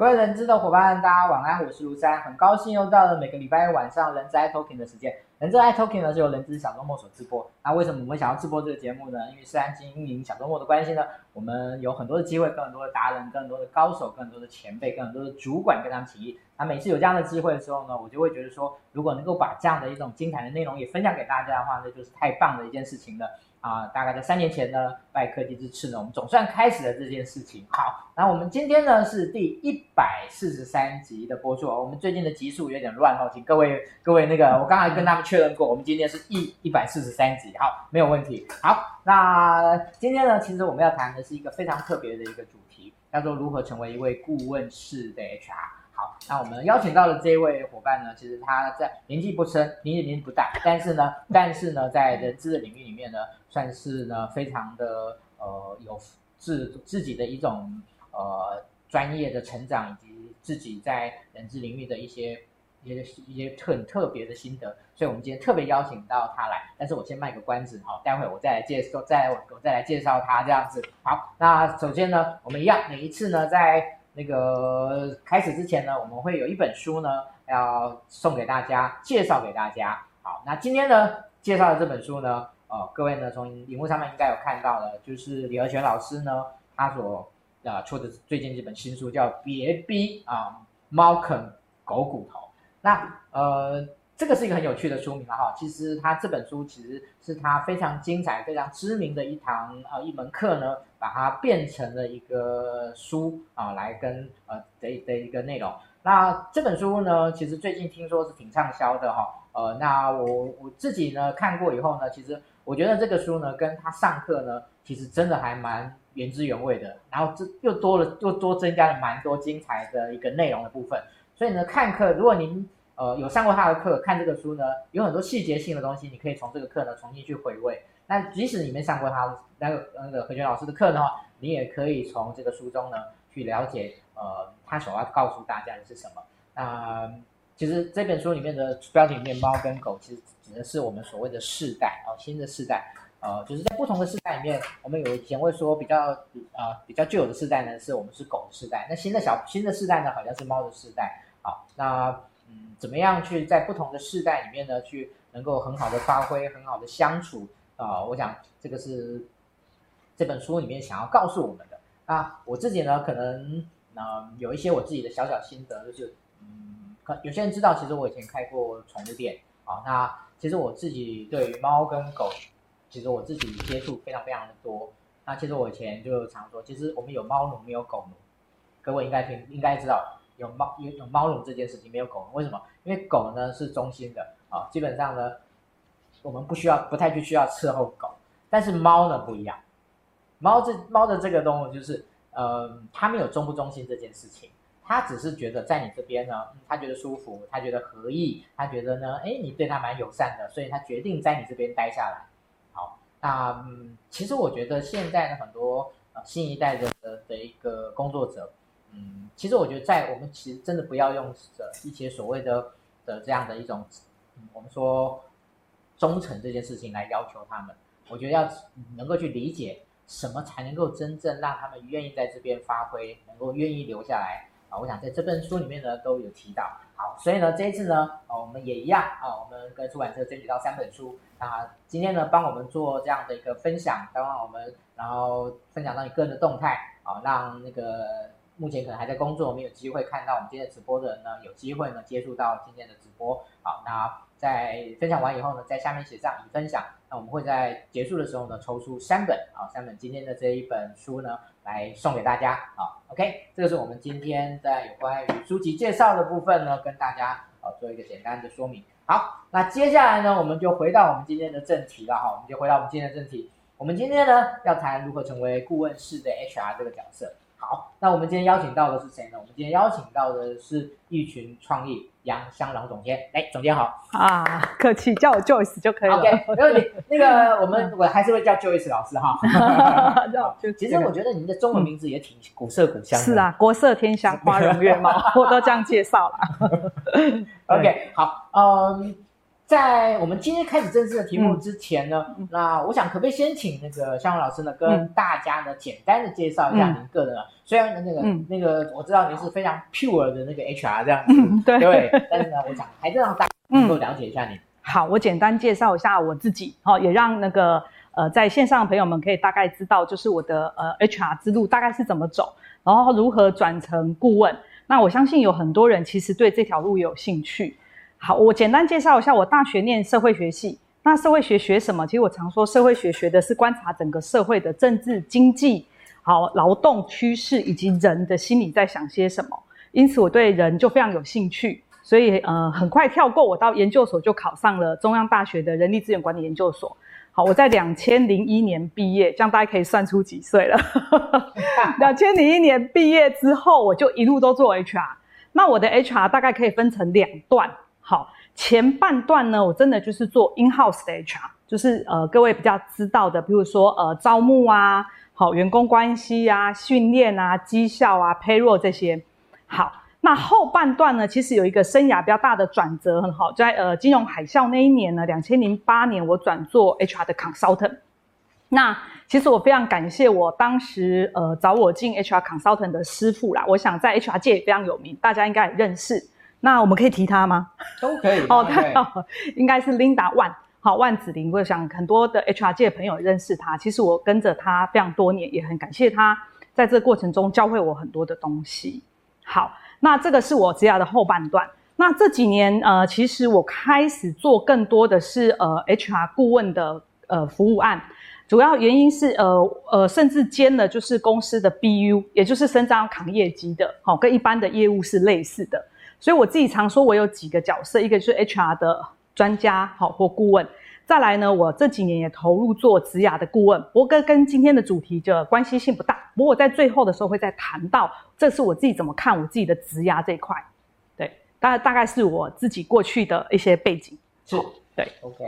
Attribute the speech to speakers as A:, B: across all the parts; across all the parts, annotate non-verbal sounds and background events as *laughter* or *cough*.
A: 各位人资的伙伴，大家晚安，我是卢山，很高兴又到了每个礼拜晚上人资 i Talking 的时间。人资 i Talking 呢是由人资小周末所直播。那为什么我们想要直播这个节目呢？因为虽然经营小周末的关系呢，我们有很多的机会，跟很多的达人，跟很多的高手，跟很多的前辈，跟很多的主管跟他们起义。那每次有这样的机会的时候呢，我就会觉得说，如果能够把这样的一种精彩的内容也分享给大家的话，那就是太棒的一件事情了。啊，大概在三年前呢，拜科技之赐呢，我们总算开始了这件事情。好，那我们今天呢是第一百四十三集的播出。我们最近的集数有点乱哦，请各位各位那个，我刚才跟他们确认过，我们今天是一一百四十三集，好，没有问题。好，那今天呢，其实我们要谈的是一个非常特别的一个主题，叫做如何成为一位顾问式的 HR。好，那我们邀请到的这位伙伴呢，其实他在年纪不深，年纪年纪不大，但是呢，但是呢，在人资的领域里面呢，算是呢非常的呃有自自己的一种呃专业的成长，以及自己在人资领域的一些一些一些很特别的心得，所以我们今天特别邀请到他来。但是我先卖个关子，好，待会我再来介绍，再来我再来介绍他这样子。好，那首先呢，我们一样，每一次呢在那个开始之前呢，我们会有一本书呢，要送给大家，介绍给大家。好，那今天呢，介绍的这本书呢，呃，各位呢从荧幕上面应该有看到的，就是李和全老师呢，他所呃出的最近这本新书叫《别逼啊猫啃狗骨头》。那呃。这个是一个很有趣的书名了哈，其实他这本书其实是他非常精彩、非常知名的一堂呃一门课呢，把它变成了一个书啊，来跟呃的的一个内容。那这本书呢，其实最近听说是挺畅销的哈，呃，那我我自己呢看过以后呢，其实我觉得这个书呢，跟他上课呢，其实真的还蛮原汁原味的，然后这又多了又多增加了蛮多精彩的一个内容的部分。所以呢，看课如果您呃，有上过他的课，看这个书呢，有很多细节性的东西，你可以从这个课呢重新去回味。那即使你没上过他那个那个和全老师的课的话，你也可以从这个书中呢去了解，呃，他所要告诉大家的是什么。那、其实这本书里面的标题面，包跟狗其实指的是我们所谓的世代哦，新的世代。呃，就是在不同的世代里面，我们有以前会说比较呃比较旧有的世代呢，是我们是狗的世代。那新的小新的世代呢，好像是猫的世代。好，那。嗯，怎么样去在不同的世代里面呢，去能够很好的发挥，很好的相处啊、我想这个是这本书里面想要告诉我们的。啊，我自己呢，可能呃有一些我自己的小小心得，就是嗯，可有些人知道，其实我以前开过宠物店啊。那其实我自己对于猫跟狗，其实我自己接触非常非常的多。那其实我以前就常说，其实我们有猫奴，没有狗奴。各位应该听，应该知道。有猫有有猫奴这件事情没有狗奴，为什么？因为狗呢是忠心的啊，基本上呢，我们不需要不太去需要伺候狗，但是猫呢不一样，猫这猫的这个动物就是，呃，它没有忠不忠心这件事情，他只是觉得在你这边呢，他觉得舒服，他觉得合意，他觉得呢，哎，你对他蛮友善的，所以他决定在你这边待下来。好，那嗯，其实我觉得现在的很多呃新一代的的一个工作者。嗯，其实我觉得，在我们其实真的不要用的一些所谓的的这样的一种，我们说忠诚这件事情来要求他们。我觉得要能够去理解什么才能够真正让他们愿意在这边发挥，能够愿意留下来啊。我想在这本书里面呢都有提到。好，所以呢这一次呢，啊，我们也一样啊，我们跟出版社争取到三本书啊，今天呢帮我们做这样的一个分享，帮我们然后分享到你个人的动态啊，让那个。目前可能还在工作，没有机会看到我们今天直播的人呢，有机会呢接触到今天的直播。好，那在分享完以后呢，在下面写上已分享。那我们会在结束的时候呢，抽出三本啊，三本今天的这一本书呢，来送给大家。啊，OK，这个是我们今天在有关于书籍介绍的部分呢，跟大家啊做一个简单的说明。好，那接下来呢，我们就回到我们今天的正题了哈，我们就回到我们今天的正题。我们今天呢要谈如何成为顾问式的 HR 这个角色。好，那我们今天邀请到的是谁呢？我们今天邀请到的是一群创意杨香朗总监。哎，总监好
B: 啊，客气，叫我 Joyce 就可以了。*laughs*
A: OK，没问题。那个，我们我还是会叫 Joyce 老师哈。*laughs* 其实我觉得您的中文名字也挺古色古香的。
B: 是啊，国色天香，花容月貌，*laughs* 我都这样介绍了。
A: OK，好，嗯。在我们今天开始正式的题目之前呢，
B: 嗯、
A: 那我想可不可以先请那个湘蓉老师呢，跟大家呢简单的介绍一下您个人。嗯、虽然那个、嗯、那个我知道您是非常 pure 的那个 HR 这
B: 样 *laughs* 对，
A: 对，但是呢，我想还是让大家能够了解一下您。
B: 好，我简单介绍一下我自己，好，也让那个呃在线上的朋友们可以大概知道，就是我的呃 HR 之路大概是怎么走，然后如何转成顾问。那我相信有很多人其实对这条路有兴趣。好，我简单介绍一下，我大学念社会学系。那社会学学什么？其实我常说，社会学学的是观察整个社会的政治、经济、好劳动趋势以及人的心理在想些什么。因此，我对人就非常有兴趣，所以呃，很快跳过我到研究所就考上了中央大学的人力资源管理研究所。好，我在两千零一年毕业，这样大家可以算出几岁了。*laughs* 两千零一年毕业之后，我就一路都做 HR。那我的 HR 大概可以分成两段。好，前半段呢，我真的就是做 in house 的 HR，就是呃各位比较知道的，比如说呃招募啊，好员工关系啊，训练啊，绩效啊，payroll 这些。好，那后半段呢，其实有一个生涯比较大的转折，很好，在呃金融海啸那一年呢，两千零八年，我转做 HR 的 consultant。那其实我非常感谢我当时呃找我进 HR consultant 的师傅啦，我想在 HR 界也非常有名，大家应该也认识。那我们可以提他吗？
A: 都可以。
B: 哦，太好，应该是 Linda 万，好，万子玲。我想很多的 HR 界的朋友认识他。其实我跟着他非常多年，也很感谢他在这个过程中教会我很多的东西。好，那这个是我职涯的后半段。那这几年，呃，其实我开始做更多的是呃 HR 顾问的呃服务案，主要原因是呃呃，甚至兼了就是公司的 BU，也就是伸张扛业绩的，好，跟一般的业务是类似的。所以我自己常说，我有几个角色，一个就是 HR 的专家，好或顾问。再来呢，我这几年也投入做职涯的顾问。不过跟跟今天的主题就关系性不大。不过我在最后的时候会再谈到，这是我自己怎么看我自己的职涯这一块。对，大概大概是我自己过去的一些背景。
A: 是，
B: 对
A: ，OK，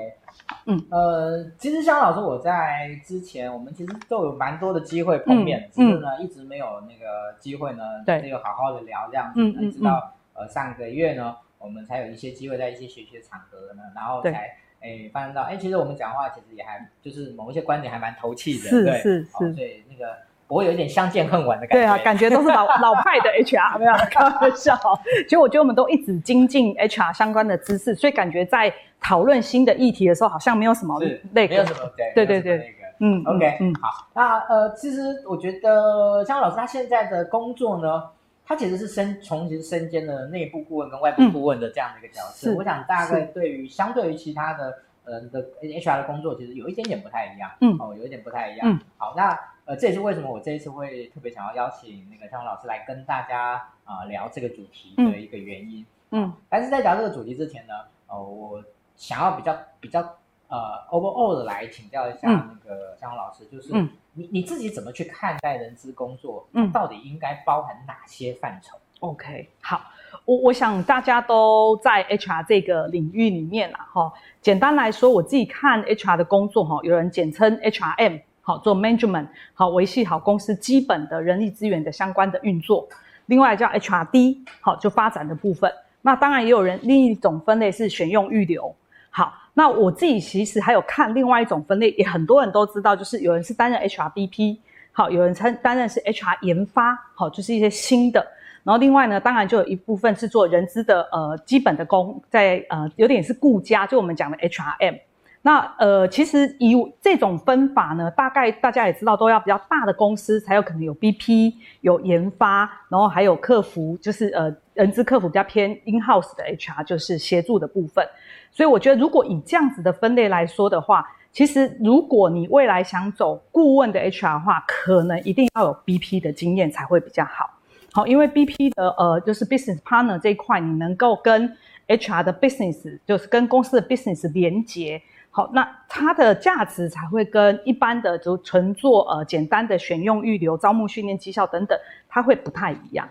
A: 嗯，呃，其实湘老师，我在之前我们其实都有蛮多的机会碰面，只是呢、嗯、一直没有那个机会呢，对，有好好的聊这样子，嗯嗯，直到。呃，上个月呢，我们才有一些机会在一些学习的场合呢，然后才诶发现到，哎，其实我们讲话其实也还就是某一些观点还蛮投契的，
B: 是
A: 对
B: 是是，
A: 哦，所以那个不会有一点相见恨晚的感觉。
B: 对啊，感觉都是老 *laughs* 老派的 HR，没有开玩笑。其实我觉得我们都一直精进 HR 相关的知识，所以感觉在讨论新的议题的时候，好像没有什么那个，
A: 没有什
B: 么对对对嗯
A: ，OK，
B: 嗯，
A: 好，那呃，其实我觉得湘老师他现在的工作呢。他其实是身从其实身兼了内部顾问跟外部顾问的这样的一个角色。嗯、我想大概对于相对于其他的呃的 HR 的工作，其实有一点点不太一样。嗯，哦，有一点不太一样。嗯，好，那呃这也是为什么我这一次会特别想要邀请那个湘蓉老师来跟大家啊、呃、聊这个主题的一个原因。嗯，嗯但是在聊这个主题之前呢，呃，我想要比较比较呃 overall 的来请教一下那个湘蓉老师，就是。嗯你你自己怎么去看待人资工作？嗯，到底应该包含哪些范畴
B: ？OK，好，我我想大家都在 HR 这个领域里面啦，哈。简单来说，我自己看 HR 的工作，哈，有人简称 HRM，好，做 management，好，维系好公司基本的人力资源的相关的运作。另外叫 HRD，好，就发展的部分。那当然也有人另一种分类是选用预留，好。那我自己其实还有看另外一种分类，也很多人都知道，就是有人是担任 HRBP，好，有人称担任是 HR 研发，好，就是一些新的。然后另外呢，当然就有一部分是做人资的，呃，基本的工，在呃有点是顾家，就我们讲的 HRM。那呃，其实以这种分法呢，大概大家也知道，都要比较大的公司才有可能有 BP，有研发，然后还有客服，就是呃人资客服比较偏 in house 的 HR，就是协助的部分。所以我觉得，如果以这样子的分类来说的话，其实如果你未来想走顾问的 HR 的话，可能一定要有 BP 的经验才会比较好。好，因为 BP 的呃就是 business partner 这一块，你能够跟 HR 的 business，就是跟公司的 business 连接，好，那它的价值才会跟一般的就纯做呃简单的选用预留、招募训练、绩效等等，它会不太一样。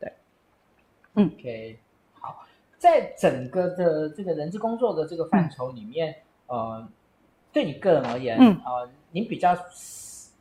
B: 对，
A: 嗯，OK 好。在整个的这个人资工作的这个范畴里面，嗯、呃，对你个人而言，嗯，呃，您比较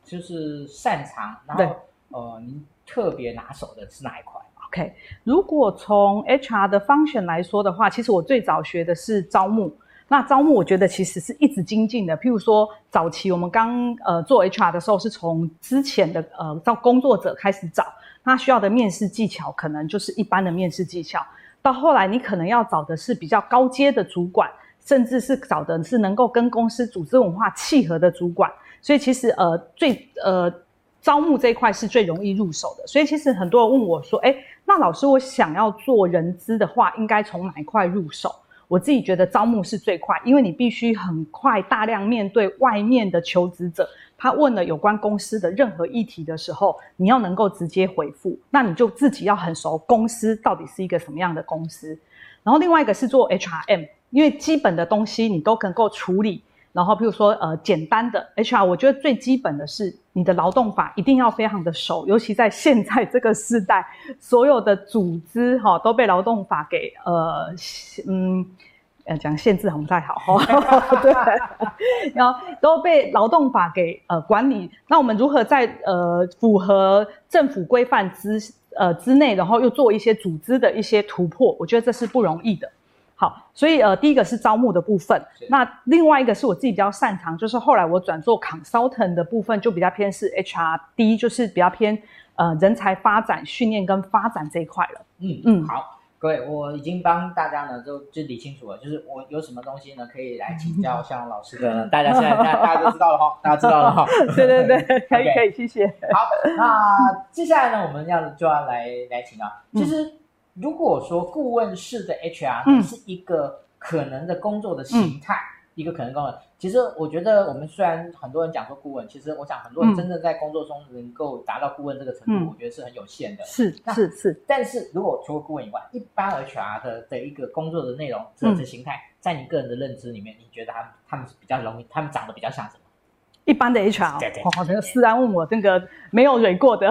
A: 就是擅长，然后呃，您特别拿手的是哪一块
B: ？OK，如果从 HR 的 function 来说的话，其实我最早学的是招募。那招募我觉得其实是一直精进的。譬如说，早期我们刚呃做 HR 的时候，是从之前的呃到工作者开始找，他需要的面试技巧可能就是一般的面试技巧。到后来，你可能要找的是比较高阶的主管，甚至是找的是能够跟公司组织文化契合的主管。所以其实呃最呃招募这一块是最容易入手的。所以其实很多人问我说，诶，那老师，我想要做人资的话，应该从哪一块入手？我自己觉得招募是最快，因为你必须很快大量面对外面的求职者，他问了有关公司的任何议题的时候，你要能够直接回复，那你就自己要很熟公司到底是一个什么样的公司。然后另外一个是做 HRM，因为基本的东西你都能够处理。然后，譬如说，呃，简单的 HR，我觉得最基本的是你的劳动法一定要非常的熟，尤其在现在这个时代，所有的组织哈、哦、都被劳动法给呃，嗯，呃，讲限制很不太好哈，*laughs* 对，然后都被劳动法给呃管理。那我们如何在呃符合政府规范之呃之内，然后又做一些组织的一些突破？我觉得这是不容易的。好，所以呃，第一个是招募的部分，那另外一个是我自己比较擅长，就是后来我转做 consultant 的部分，就比较偏是 HR，第一就是比较偏呃人才发展、训练跟发展这一块了。
A: 嗯嗯，好，各位，我已经帮大家呢就就理清楚了，就是我有什么东西呢可以来请教向老师的，*laughs* 大家现在大家大家都知道了哈，大家知道了哈。*laughs*
B: 对对对，*laughs* 可以可以，谢谢。
A: 好，那接下来呢，我们要就要来来请教，其实。如果说顾问式的 HR 是一个可能的工作的形态，嗯、一个可能工作，其实我觉得我们虽然很多人讲说顾问，其实我想很多人真正在工作中能够达到顾问这个程度，嗯、我觉得是很有限的。
B: 是是是。
A: 但是如果除了顾问以外，一般 HR 的的一个工作的内容、这个形态，在你个人的认知里面，你觉得他们他们是比较容易，他们长得比较像什么？
B: 一般的 HR，好，那个思安问我那个没有蕊过的，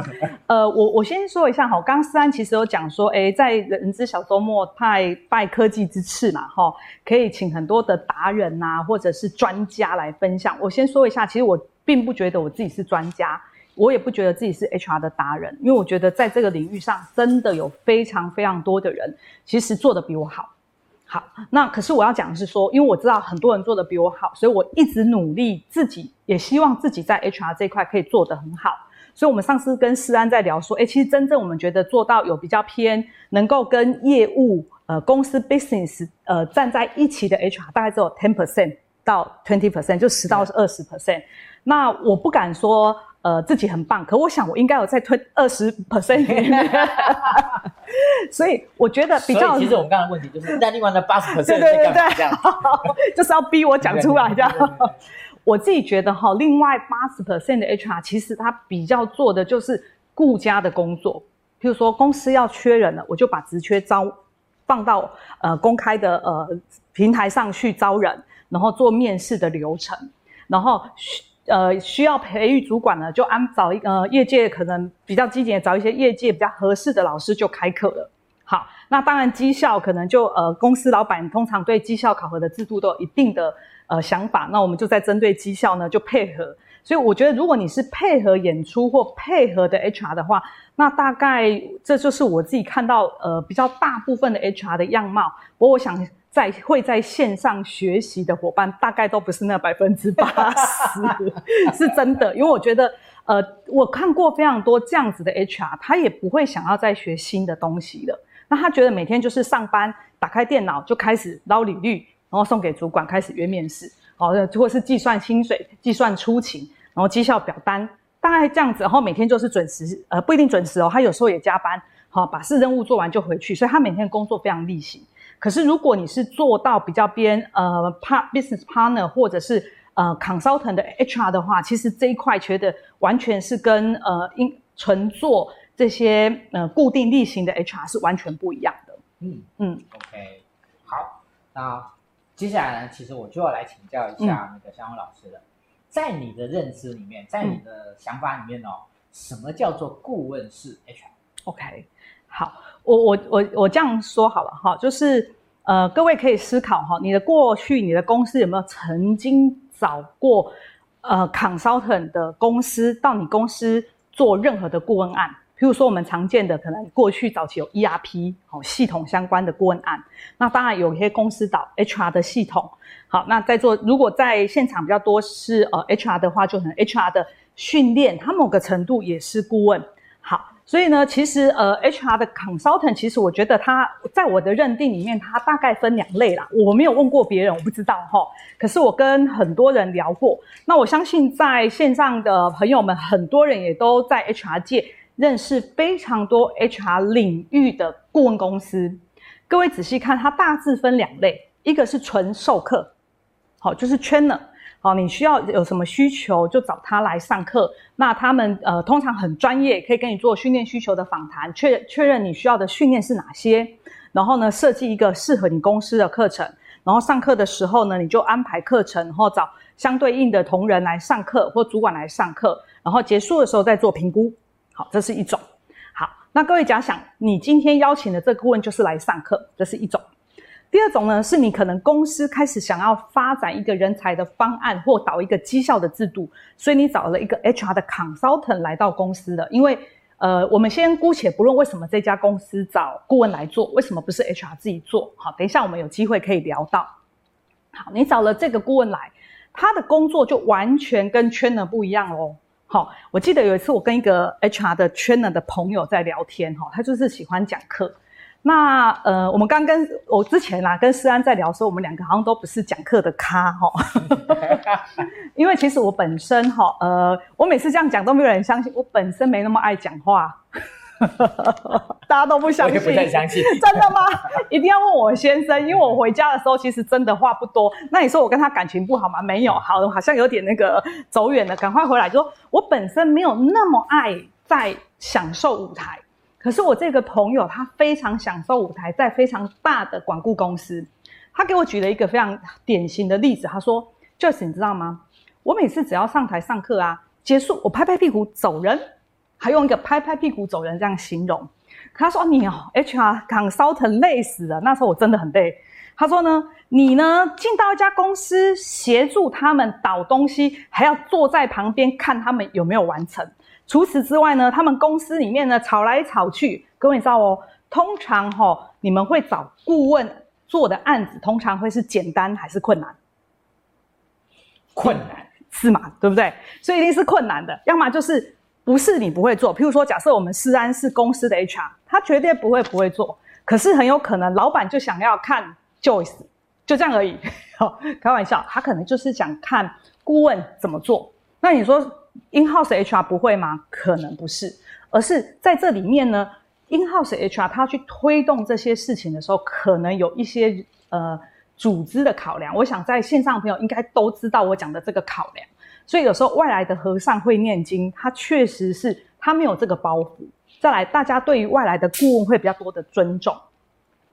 B: *laughs* 呃，我我先说一下哈，刚刚思安其实有讲说，诶，在人资小周末派拜科技之赐嘛，哈，可以请很多的达人呐、啊，或者是专家来分享。我先说一下，其实我并不觉得我自己是专家，我也不觉得自己是 HR 的达人，因为我觉得在这个领域上，真的有非常非常多的人，其实做的比我好。好，那可是我要讲的是说，因为我知道很多人做的比我好，所以我一直努力，自己也希望自己在 HR 这一块可以做得很好。所以，我们上次跟思安在聊说，诶，其实真正我们觉得做到有比较偏，能够跟业务呃公司 business 呃站在一起的 HR，大概只有 ten percent 到 twenty percent，就十到二十 percent。那我不敢说。呃，自己很棒，可我想我应该有再推二十 percent 给你，*laughs* 所以我觉得比较。
A: 其实我们刚刚的问题就是，*laughs* 在另外的八十 percent
B: 对对对对，*laughs* 就是要逼我讲出来这样。我自己觉得哈，另外八十 percent 的 HR 其实他比较做的就是顾家的工作，譬如说公司要缺人了，我就把职缺招放到呃公开的呃平台上去招人，然后做面试的流程，然后。呃，需要培育主管呢，就安找一呃，业界可能比较积极找一些业界比较合适的老师就开课了。好，那当然绩效可能就呃，公司老板通常对绩效考核的制度都有一定的呃想法，那我们就在针对绩效呢就配合。所以我觉得，如果你是配合演出或配合的 HR 的话，那大概这就是我自己看到呃比较大部分的 HR 的样貌。不过我想。在会在线上学习的伙伴，大概都不是那百分之八十，*laughs* 是真的。因为我觉得，呃，我看过非常多这样子的 HR，他也不会想要再学新的东西了。那他觉得每天就是上班，打开电脑就开始捞履历，然后送给主管开始约面试，哦，或者是计算薪水、计算出勤，然后绩效表单，大概这样子。然后每天就是准时，呃，不一定准时哦，他有时候也加班，好，把事任务做完就回去，所以他每天工作非常例行。可是，如果你是做到比较边呃 part business partner 或者是呃 consultant 的 HR 的话，其实这一块觉得完全是跟呃应纯做这些呃固定例行的 HR 是完全不一样的。嗯嗯
A: ，OK，好，那接下来呢，其实我就要来请教一下那个香红老师了。嗯、在你的认知里面，在你的想法里面哦，嗯、什么叫做顾问式 HR？OK。
B: 好，我我我我这样说好了哈，就是呃，各位可以思考哈，你的过去，你的公司有没有曾经找过呃 consultant 的公司到你公司做任何的顾问案？比譬如说我们常见的可能过去早期有 ERP 好系统相关的顾问案，那当然有一些公司导 HR 的系统。好，那在座如果在现场比较多是呃 HR 的话，就可能 HR 的训练，它某个程度也是顾问。所以呢，其实呃 HR 的 consultant，其实我觉得它在我的认定里面，它大概分两类啦。我没有问过别人，我不知道哈。可是我跟很多人聊过，那我相信在线上的朋友们，很多人也都在 HR 界认识非常多 HR 领域的顾问公司。各位仔细看，它大致分两类，一个是纯授课。好，就是 trainer，好，你需要有什么需求就找他来上课。那他们呃通常很专业，可以跟你做训练需求的访谈，确确认你需要的训练是哪些。然后呢，设计一个适合你公司的课程。然后上课的时候呢，你就安排课程，然后找相对应的同仁来上课或主管来上课。然后结束的时候再做评估。好，这是一种。好，那各位假想，你今天邀请的这个顾问就是来上课，这是一种。第二种呢，是你可能公司开始想要发展一个人才的方案，或导一个绩效的制度，所以你找了一个 HR 的 consultant 来到公司的。因为，呃，我们先姑且不论为什么这家公司找顾问来做，为什么不是 HR 自己做？好，等一下我们有机会可以聊到。好，你找了这个顾问来，他的工作就完全跟 trainer 不一样哦。好，我记得有一次我跟一个 HR 的 trainer 的朋友在聊天，哈，他就是喜欢讲课。那呃，我们刚跟我之前啦，跟思安在聊说，我们两个好像都不是讲课的咖哈，*laughs* 因为其实我本身哈，呃，我每次这样讲都没有人相信，我本身没那么爱讲话，*laughs* 大家都不相信，
A: 我也不太相信，
B: 真的吗？一定要问我先生，因为我回家的时候其实真的话不多。那你说我跟他感情不好吗？没有，好，好像有点那个走远了，赶快回来。就说我本身没有那么爱在享受舞台。可是我这个朋友，他非常享受舞台，在非常大的管顾公司，他给我举了一个非常典型的例子。他说就是你知道吗？我每次只要上台上课啊，结束我拍拍屁股走人，还用一个拍拍屁股走人这样形容。他说你哦，HR 岗烧疼累死了。那时候我真的很累。他说呢，你呢进到一家公司协助他们导东西，还要坐在旁边看他们有没有完成。”除此之外呢，他们公司里面呢吵来吵去，各位你知道哦，通常哈、哦，你们会找顾问做的案子，通常会是简单还是困难？
A: 困难
B: 是嘛？对不对？所以一定是困难的，要么就是不是你不会做。譬如说，假设我们诗安是公司的 HR，他绝对不会不会做，可是很有可能老板就想要看 Joyce，就这样而已。好，开玩笑，他可能就是想看顾问怎么做。那你说？In-house HR 不会吗？可能不是，而是在这里面呢，In-house HR 他去推动这些事情的时候，可能有一些呃组织的考量。我想在线上的朋友应该都知道我讲的这个考量。所以有时候外来的和尚会念经，他确实是他没有这个包袱。再来，大家对于外来的顾问会比较多的尊重。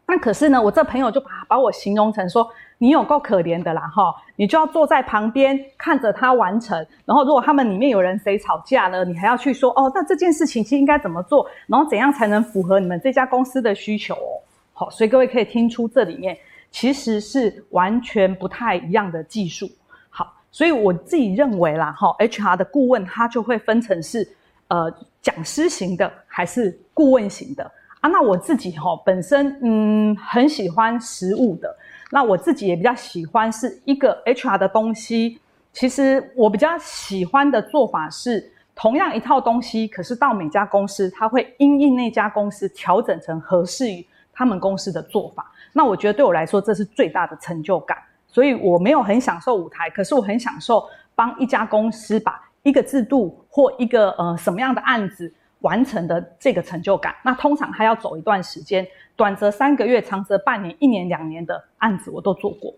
B: 那可是呢，我这朋友就把把我形容成说，你有够可怜的啦哈，你就要坐在旁边看着他完成，然后如果他们里面有人谁吵架了，你还要去说哦，那这件事情其实应该怎么做，然后怎样才能符合你们这家公司的需求哦？好，所以各位可以听出这里面其实是完全不太一样的技术。好，所以我自己认为啦哈，HR 的顾问他就会分成是呃讲师型的还是顾问型的。啊，那我自己哈、哦、本身嗯很喜欢实物的，那我自己也比较喜欢是一个 HR 的东西。其实我比较喜欢的做法是，同样一套东西，可是到每家公司，它会因应那家公司调整成合适于他们公司的做法。那我觉得对我来说，这是最大的成就感。所以我没有很享受舞台，可是我很享受帮一家公司把一个制度或一个呃什么样的案子。完成的这个成就感，那通常他要走一段时间，短则三个月，长则半年、一年、两年的案子我都做过。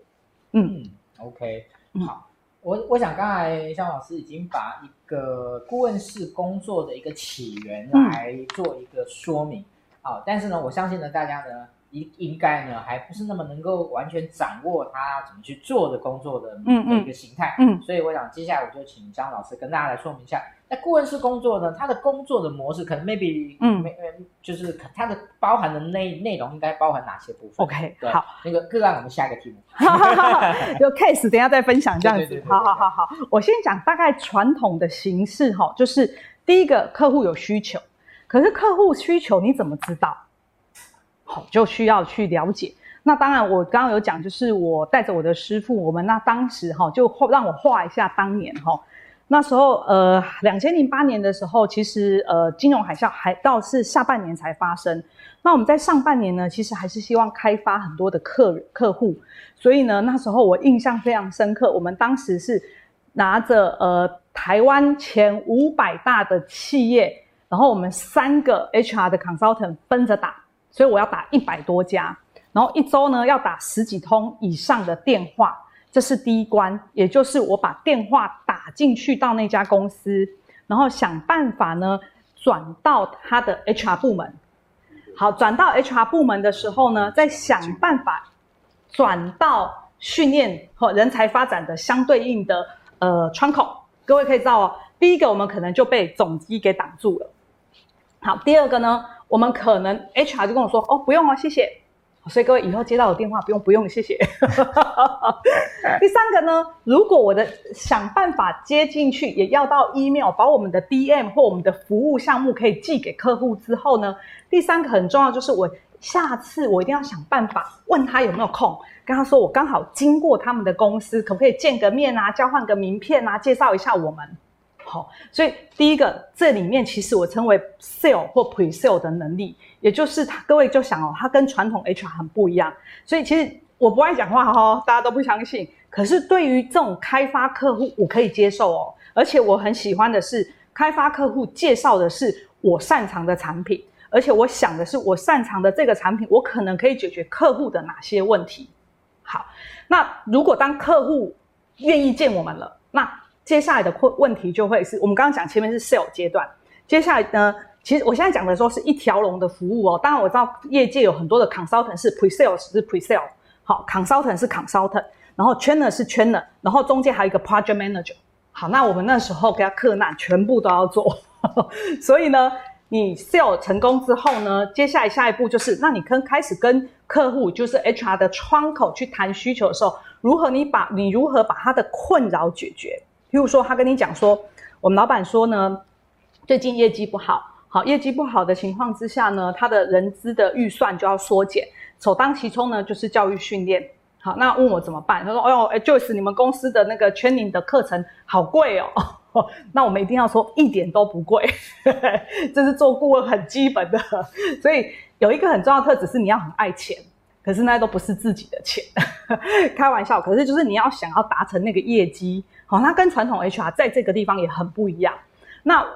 B: 嗯，
A: 嗯，OK，好，我我想刚才张老师已经把一个顾问式工作的一个起源来做一个说明，好，嗯，但是呢，我相信呢，大家呢。应应该呢，还不是那么能够完全掌握他怎么去做的工作的一个形态，嗯，嗯，所以我想接下来我就请张老师跟大家来说明一下，那顾问式工作呢，他的工作的模式可能 maybe 嗯，没就是它的包含的内内容应该包含哪些部分
B: ？OK，好，
A: 那个个案我们下一个题目，*laughs*
B: 就 case 等一下再分享这样子，好好好好，我先讲大概传统的形式哈，就是第一个客户有需求。可是客户需求你怎么知道？好，就需要去了解。那当然，我刚刚有讲，就是我带着我的师傅，我们那当时哈就让我画一下当年哈，那时候呃，两千零八年的时候，其实呃金融海啸还到是下半年才发生。那我们在上半年呢，其实还是希望开发很多的客客户，所以呢，那时候我印象非常深刻，我们当时是拿着呃台湾前五百大的企业，然后我们三个 HR 的 consultant 分着打，所以我要打一百多家。然后一周呢要打十几通以上的电话，这是第一关，也就是我把电话打进去到那家公司，然后想办法呢转到他的 HR 部门。好，转到 HR 部门的时候呢，再想办法转到训练和人才发展的相对应的呃窗口。各位可以知道哦，第一个我们可能就被总机给挡住了。好，第二个呢，我们可能 HR 就跟我说哦，不用哦，谢谢。所以各位以后接到我电话不用不用，谢谢。*laughs* 第三个呢，如果我的想办法接进去，也要到 email，把我们的 DM 或我们的服务项目可以寄给客户之后呢，第三个很重要就是我下次我一定要想办法问他有没有空，跟他说我刚好经过他们的公司，可不可以见个面啊，交换个名片啊，介绍一下我们。好，所以第一个，这里面其实我称为 sale 或 pre-sale 的能力，也就是各位就想哦，它跟传统 HR 很不一样。所以其实我不爱讲话哈，大家都不相信。可是对于这种开发客户，我可以接受哦，而且我很喜欢的是开发客户介绍的是我擅长的产品，而且我想的是我擅长的这个产品，我可能可以解决客户的哪些问题。好，那如果当客户愿意见我们了，那接下来的问问题就会是我们刚刚讲前面是 sale 阶段，接下来呢，其实我现在讲的说是一条龙的服务哦。当然我知道业界有很多的 consultant 是 pre-sale 是 pre-sale，好，consultant 是 consultant，然后 trainer 是 trainer，然后中间还有一个 project manager。好，那我们那时候给他克难，全部都要做。*laughs* 所以呢，你 sale 成功之后呢，接下来下一步就是，那你跟开始跟客户就是 HR 的窗口去谈需求的时候，如何你把你如何把他的困扰解决？譬如说，他跟你讲说，我们老板说呢，最近业绩不好，好，业绩不好的情况之下呢，他的人资的预算就要缩减，首当其冲呢就是教育训练。好，那问我怎么办？他说，哎呦，哎就是你们公司的那个 training 的课程好贵哦。*laughs* 那我们一定要说一点都不贵，*laughs* 这是做顾问很基本的。所以有一个很重要的特质是你要很爱钱。可是那都不是自己的钱，*laughs* 开玩笑。可是就是你要想要达成那个业绩，好，那跟传统 HR 在这个地方也很不一样。那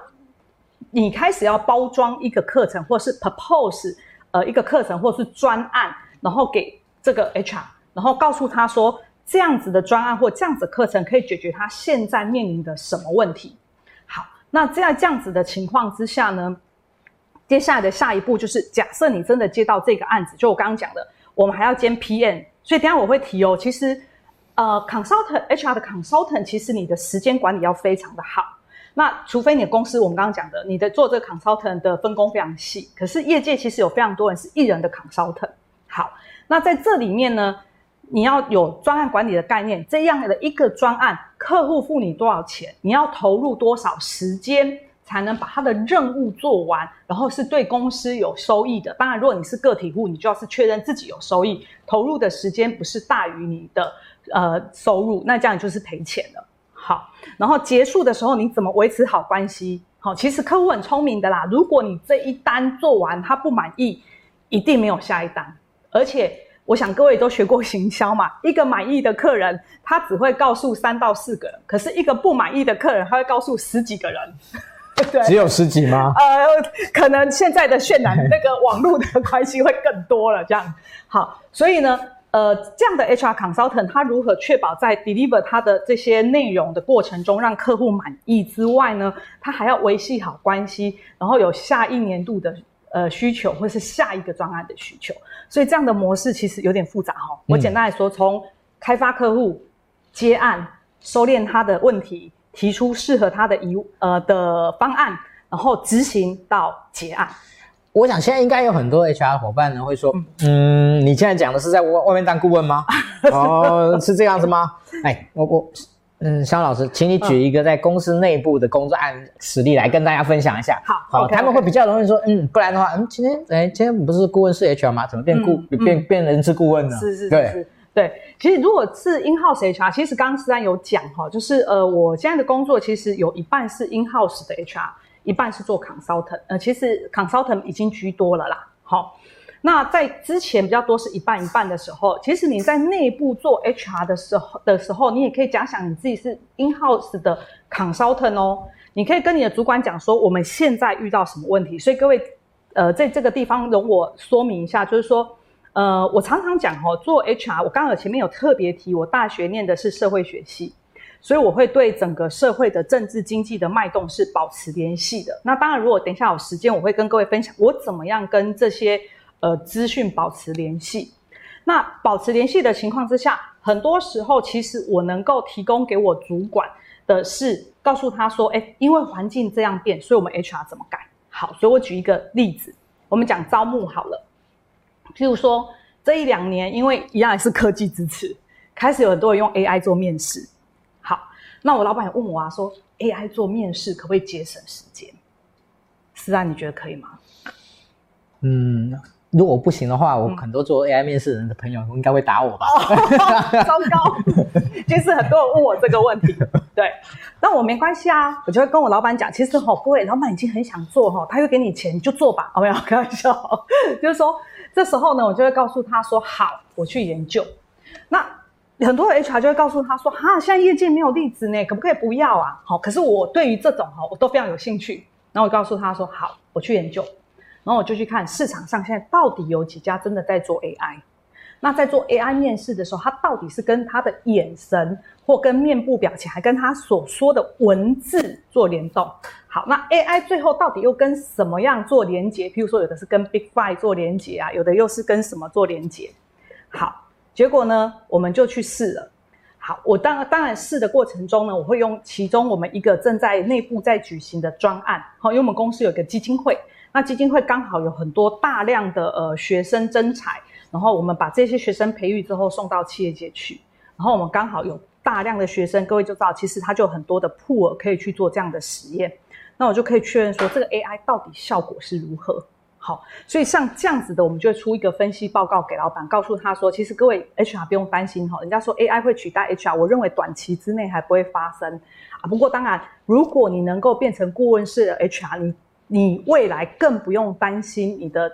B: 你开始要包装一个课程，或是 propose 呃一个课程，或是专案，然后给这个 HR，然后告诉他说，这样子的专案或这样子课程可以解决他现在面临的什么问题。好，那在这样子的情况之下呢，接下来的下一步就是，假设你真的接到这个案子，就我刚刚讲的。我们还要兼 PM，所以等下我会提哦。其实，呃，consultant HR 的 consultant，其实你的时间管理要非常的好。那除非你的公司，我们刚刚讲的，你的做这个 consultant 的分工非常细。可是业界其实有非常多人是一人的 consultant。好，那在这里面呢，你要有专案管理的概念。这样的一个专案，客户付你多少钱，你要投入多少时间。才能把他的任务做完，然后是对公司有收益的。当然，如果你是个体户，你就要是确认自己有收益，投入的时间不是大于你的呃收入，那这样就是赔钱了。好，然后结束的时候你怎么维持好关系？好，其实客户很聪明的啦。如果你这一单做完他不满意，一定没有下一单。而且我想各位都学过行销嘛，一个满意的客人他只会告诉三到四个人，可是一个不满意的客人他会告诉十几个人。*laughs* 对，
A: 只有十几吗？
B: 呃，可能现在的渲染 *laughs* 那个网络的关系会更多了。这样好，所以呢，呃，这样的 HR consultant 他如何确保在 deliver 他的这些内容的过程中让客户满意之外呢，他还要维系好关系，然后有下一年度的呃需求或是下一个专案的需求。所以这样的模式其实有点复杂哈、哦。我简单来说，从开发客户、接案、收敛他的问题。提出适合他的疑呃的方案，然后执行到结案。
A: 我想现在应该有很多 HR 伙伴呢会说，嗯，嗯，你现在讲的是在外外面当顾问吗？*laughs* 哦，是这样子吗？*laughs* 哎，我我嗯，肖老师，请你举一个在公司内部的工作案实例来跟大家分享一下。
B: 好，
A: 好，他们会比较容易说，嗯，不然的话，嗯，今天，哎，今天不是顾问是 HR 吗？怎么变顾、嗯、变变人事顾问呢？
B: 是是是，对对。其实如果是 in-house HR，其实刚刚思安有讲哈，就是呃，我现在的工作其实有一半是 in-house 的 HR，一半是做 consultant。呃，其实 consultant 已经居多了啦。好。那在之前比较多是一半一半的时候，其实你在内部做 HR 的时候的时候，你也可以假想你自己是 in-house 的 consultant 哦，你可以跟你的主管讲说，我们现在遇到什么问题。所以各位，呃，在这个地方容我说明一下，就是说，呃，我常常讲哦，做 HR，我刚好前面有特别提，我大学念的是社会学系，所以我会对整个社会的政治经济的脉动是保持联系的。那当然，如果等一下有时间，我会跟各位分享我怎么样跟这些。呃，资讯保持联系。那保持联系的情况之下，很多时候其实我能够提供给我主管的是，告诉他说，哎，因为环境这样变，所以我们 HR 怎么改？好，所以我举一个例子，我们讲招募好了。譬如说，这一两年，因为一样也是科技支持，开始有很多人用 AI 做面试。好，那我老板也问我啊，说 AI 做面试可不可以节省时间？思安，你觉得可以吗？
A: 嗯。如果不行的话，我很多做 AI 面试人的朋友应该会打我吧？
B: 哦、*laughs* 糟糕！其实很多人问我这个问题，对，那我没关系啊，我就会跟我老板讲，其实哈，各位老板已经很想做哈，他又给你钱，你就做吧，哦没有？开玩笑，*laughs* 就是说这时候呢，我就会告诉他说，好，我去研究。那很多 HR 就会告诉他说，哈，现在业界没有例子呢，可不可以不要啊？好，可是我对于这种哈，我都非常有兴趣。然后我告诉他说，好，我去研究。然后我就去看市场上现在到底有几家真的在做 AI。那在做 AI 面试的时候，他到底是跟他的眼神，或跟面部表情，还跟他所说的文字做联动。好，那 AI 最后到底又跟什么样做连接？譬如说，有的是跟 Big Five 做连接啊，有的又是跟什么做连接？好，结果呢，我们就去试了。好，我当当然试的过程中呢，我会用其中我们一个正在内部在举行的专案。好，因为我们公司有个基金会。那基金会刚好有很多大量的呃学生征才，然后我们把这些学生培育之后送到企业界去，然后我们刚好有大量的学生，各位就知道，其实他就有很多的 pool 可以去做这样的实验，那我就可以确认说这个 AI 到底效果是如何。好，所以像这样子的，我们就会出一个分析报告给老板，告诉他说，其实各位 HR 不用担心哈，人家说 AI 会取代 HR，我认为短期之内还不会发生啊。不过当然，如果你能够变成顾问式的 HR，你你未来更不用担心你的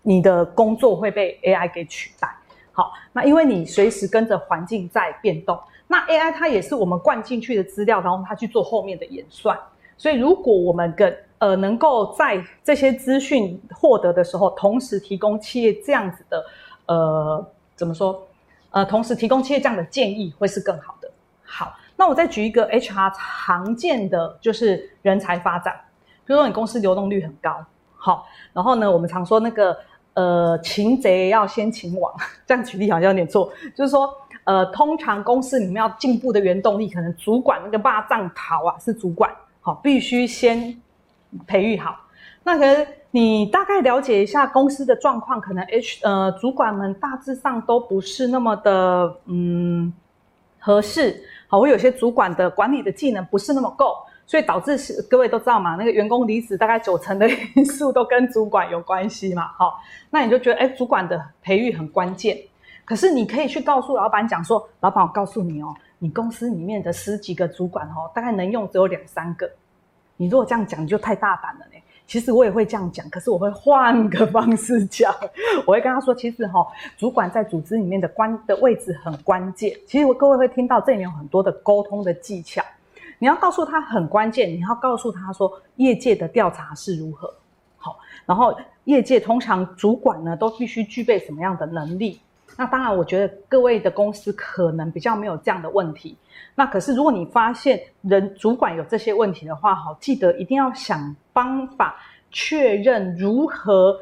B: 你的工作会被 AI 给取代。好，那因为你随时跟着环境在变动，那 AI 它也是我们灌进去的资料，然后它去做后面的演算。所以如果我们跟呃能够在这些资讯获得的时候，同时提供企业这样子的呃怎么说呃同时提供企业这样的建议，会是更好的。好，那我再举一个 HR 常见的就是人才发展。比如说你公司流动率很高，好，然后呢，我们常说那个呃，擒贼要先擒王，这样举例好像有点错，就是说呃，通常公司里面要进步的原动力，可能主管那个霸占头啊是主管，好，必须先培育好。那可是你大概了解一下公司的状况，可能 H 呃主管们大致上都不是那么的嗯合适，好，我有些主管的管理的技能不是那么够。所以导致是各位都知道嘛，那个员工离职大概九成的因素都跟主管有关系嘛，好，那你就觉得哎，主管的培育很关键。可是你可以去告诉老板讲说，老板，我告诉你哦，你公司里面的十几个主管哦，大概能用只有两三个。你如果这样讲，你就太大胆了呢。其实我也会这样讲，可是我会换个方式讲，*laughs* 我会跟他说，其实哈，主管在组织里面的关的位置很关键。其实各位会听到这里面有很多的沟通的技巧。你要告诉他很关键，你要告诉他说业界的调查是如何，好，然后业界通常主管呢都必须具备什么样的能力？那当然，我觉得各位的公司可能比较没有这样的问题。那可是如果你发现人主管有这些问题的话，好，记得一定要想方法确认如何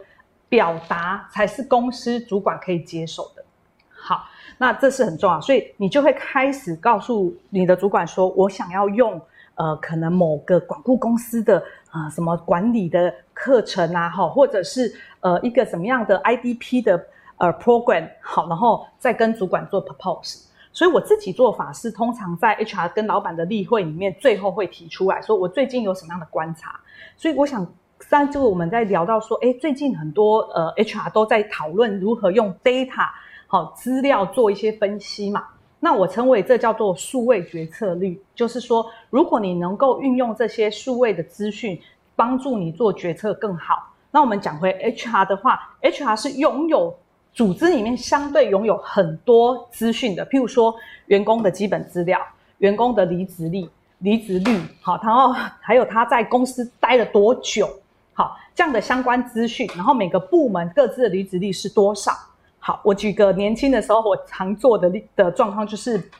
B: 表达才是公司主管可以接受的。好。那这是很重要，所以你就会开始告诉你的主管说：“我想要用呃，可能某个管顾公司的啊、什么管理的课程啊，哈，或者是呃一个什么样的 IDP 的呃 program，好，然后再跟主管做 propose。所以我自己做法是，通常在 HR 跟老板的例会里面，最后会提出来说，我最近有什么样的观察。所以我想，上就我们在聊到说，诶，最近很多呃 HR 都在讨论如何用 data 好资料做一些分析嘛。那我称为这叫做数位决策率，就是说，如果你能够运用这些数位的资讯，帮助你做决策更好。那我们讲回 HR 的话，HR 是拥有组织里面相对拥有很多资讯的，譬如说员工的基本资料、员工的离职率、离职率，好，然后还有他在公司待了多久，好，这样的相关资讯，然后每个部门各自的离职率是多少？好，我举个年轻的时候我常做的的状况就是，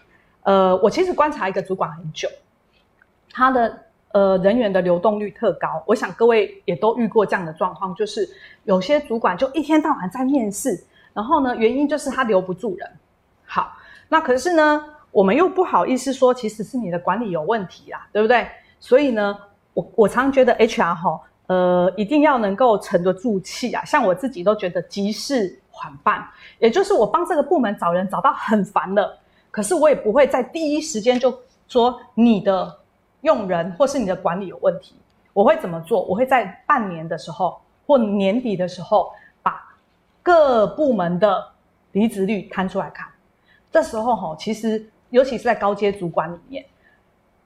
B: 呃，我其实观察一个主管很久，他的呃人员的流动率特高。我想各位也都遇过这样的状况，就是有些主管就一天到晚在面试，然后呢，原因就是他留不住人。好，那可是呢，我们又不好意思说，其实是你的管理有问题啦，对不对？所以呢，我我常觉得 HR 哈，呃，一定要能够沉得住气啊。像我自己都觉得急事缓办，也就是我帮这个部门找人找到很烦了，可是我也不会在第一时间就说你的用人或是你的管理有问题。我会怎么做？我会在半年的时候或年底的时候，各部门的离职率摊出来看。这时候哈，其实尤其是在高阶主管里面，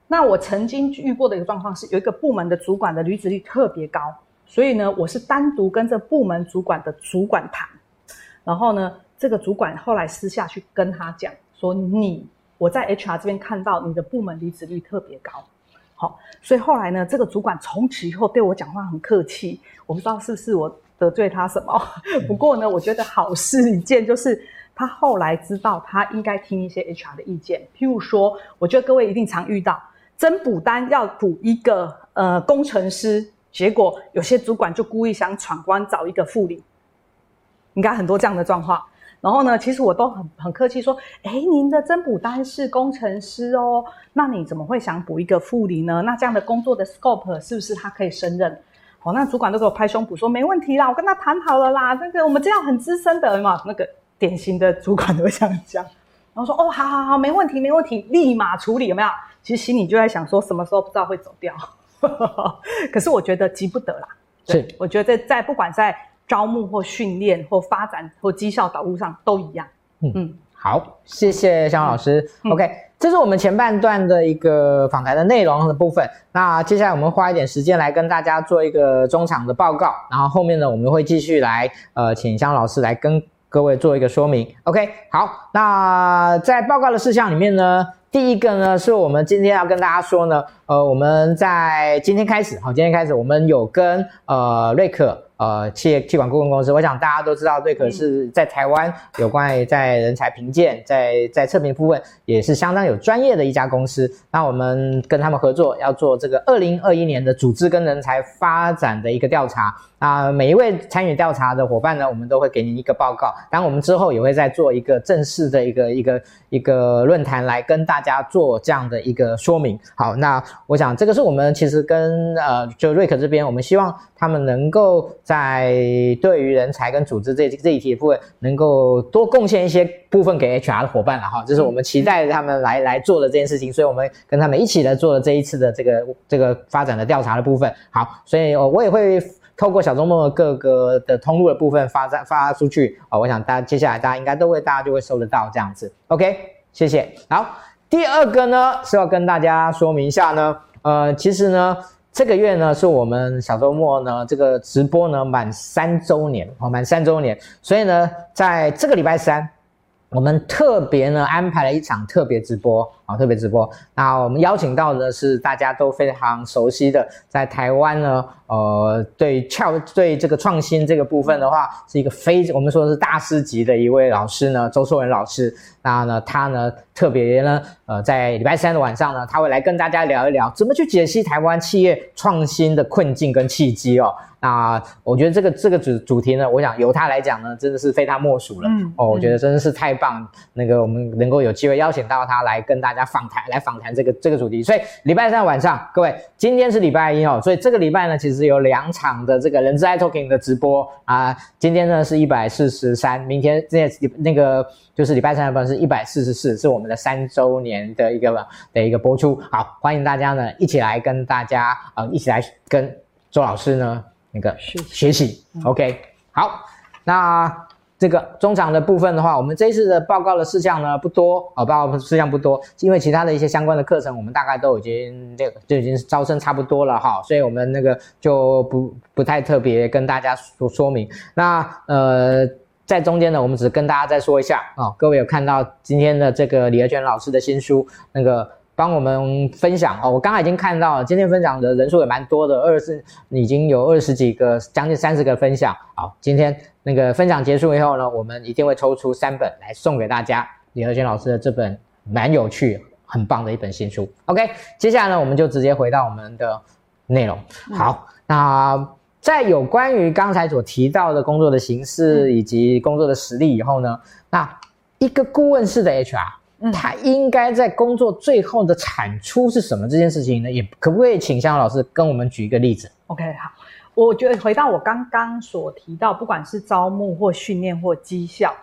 B: 那我曾经遇过的一个状况是，有一个部门的主管的离职率特别高，所以呢，我是单独跟这部门主管的主管谈。然后呢，这个主管后来私下去跟他讲说：“你，我在 HR 这边看到你的部门离职率特别高，好，所以后来呢，这个主管从此以后对我讲话很客气。我不知道是不是我得罪他什么，不过呢，我觉得好事一件就是他后来知道他应该听一些 HR 的意见。譬如说，我觉得各位一定常遇到增补单要补一个呃工程师，结果有些主管就故意想闯关找一个副理。”应该很多这样的状况，然后呢，其实我都很很客气说，哎，您的增补单是工程师哦，那你怎么会想补一个副理呢？那这样的工作的 scope 是不是他可以胜任？哦，那主管都给我拍胸脯说没问题啦，我跟他谈好了啦，那个我们这样很资深的嘛，那个典型的主管都会这样讲，然后说哦，好好好，没问题没问题，立马处理有没有？其实心里就在想说，什么时候不知道会走掉，*laughs* 可是我觉得急不得啦，对，是我觉得在不管在。招募或训练或发展或绩效导入上都一样。嗯嗯，
A: 好，谢谢香老师。嗯、OK，这是我们前半段的一个访谈的内容的部分。那接下来我们花一点时间来跟大家做一个中场的报告，然后后面呢，我们会继续来呃，请香老师来跟各位做一个说明。OK，好，那在报告的事项里面呢，第一个呢是我们今天要跟大家说呢，呃，我们在今天开始，好，今天开始我们有跟呃瑞可。呃，企业企管顾问公司，我想大家都知道，瑞可是在台湾有关于在人才评鉴、在在测评部分也是相当有专业的一家公司。那我们跟他们合作，要做这个二零二一年的组织跟人才发展的一个调查。啊，每一位参与调查的伙伴呢，我们都会给您一个报告。当然，我们之后也会再做一个正式的一个一个一个论坛来跟大家做这样的一个说明。好，那我想这个是我们其实跟呃，就瑞可这边，我们希望他们能够在在对于人才跟组织这这一题的部分，能够多贡献一些部分给 HR 的伙伴了哈。这是我们期待他们来来做的这件事情，所以我们跟他们一起来做了这一次的这个这个发展的调查的部分。好，所以我也会。透过小周末各个的通路的部分发发发出去啊、哦，我想大家接下来大家应该都会，大家就会收得到这样子。OK，谢谢。好，第二个呢是要跟大家说明一下呢，呃，其实呢这个月呢是我们小周末呢这个直播呢满三周年哦，满三周年，所以呢在这个礼拜三。我们特别呢安排了一场特别直播啊，特别直播。那我们邀请到的是大家都非常熟悉的，在台湾呢，呃，对创对这个创新这个部分的话，是一个非我们说是大师级的一位老师呢，周硕仁老师。那呢，他呢特别呢，呃，在礼拜三的晚上呢，他会来跟大家聊一聊，怎么去解析台湾企业创新的困境跟契机哦。那我觉得这个这个主主题呢，我想由他来讲呢，真的是非他莫属了。嗯，哦，我觉得真的是太棒。那个我们能够有机会邀请到他来跟大家访谈，来访谈这个这个主题。所以礼拜三晚上，各位，今天是礼拜一哦，所以这个礼拜呢，其实有两场的这个人资 iTalking 的直播啊。今天呢是一百四十三，明天那那个就是礼拜三的部分是一百四十四，是我们的三周年的一个的一个播出。好，欢迎大家呢一起来跟大家呃一起来跟周老师呢那个学习。OK，好，那。这个中场的部分的话，我们这一次的报告的事项呢不多啊，报告事项不多，因为其他的一些相关的课程，我们大概都已经这个就已经招生差不多了哈，所以我们那个就不不太特别跟大家说说明。那呃，在中间呢，我们只跟大家再说一下啊，各位有看到今天的这个李和全老师的新书那个。帮我们分享哦，我刚刚已经看到了，今天分享的人数也蛮多的，二十已经有二十几个，将近三十个分享。好，今天那个分享结束以后呢，我们一定会抽出三本来送给大家。李和全老师的这本蛮有趣、很棒的一本新书。OK，接下来呢，我们就直接回到我们的内容。好，那在有关于刚才所提到的工作的形式以及工作的实力以后呢，那一个顾问式的 HR。他应该在工作最后的产出是什么这件事情呢？也可不可以请向老师跟我们举一个例子
B: ？OK，好，我觉得回到我刚刚所提到，不管是招募或训练或绩效，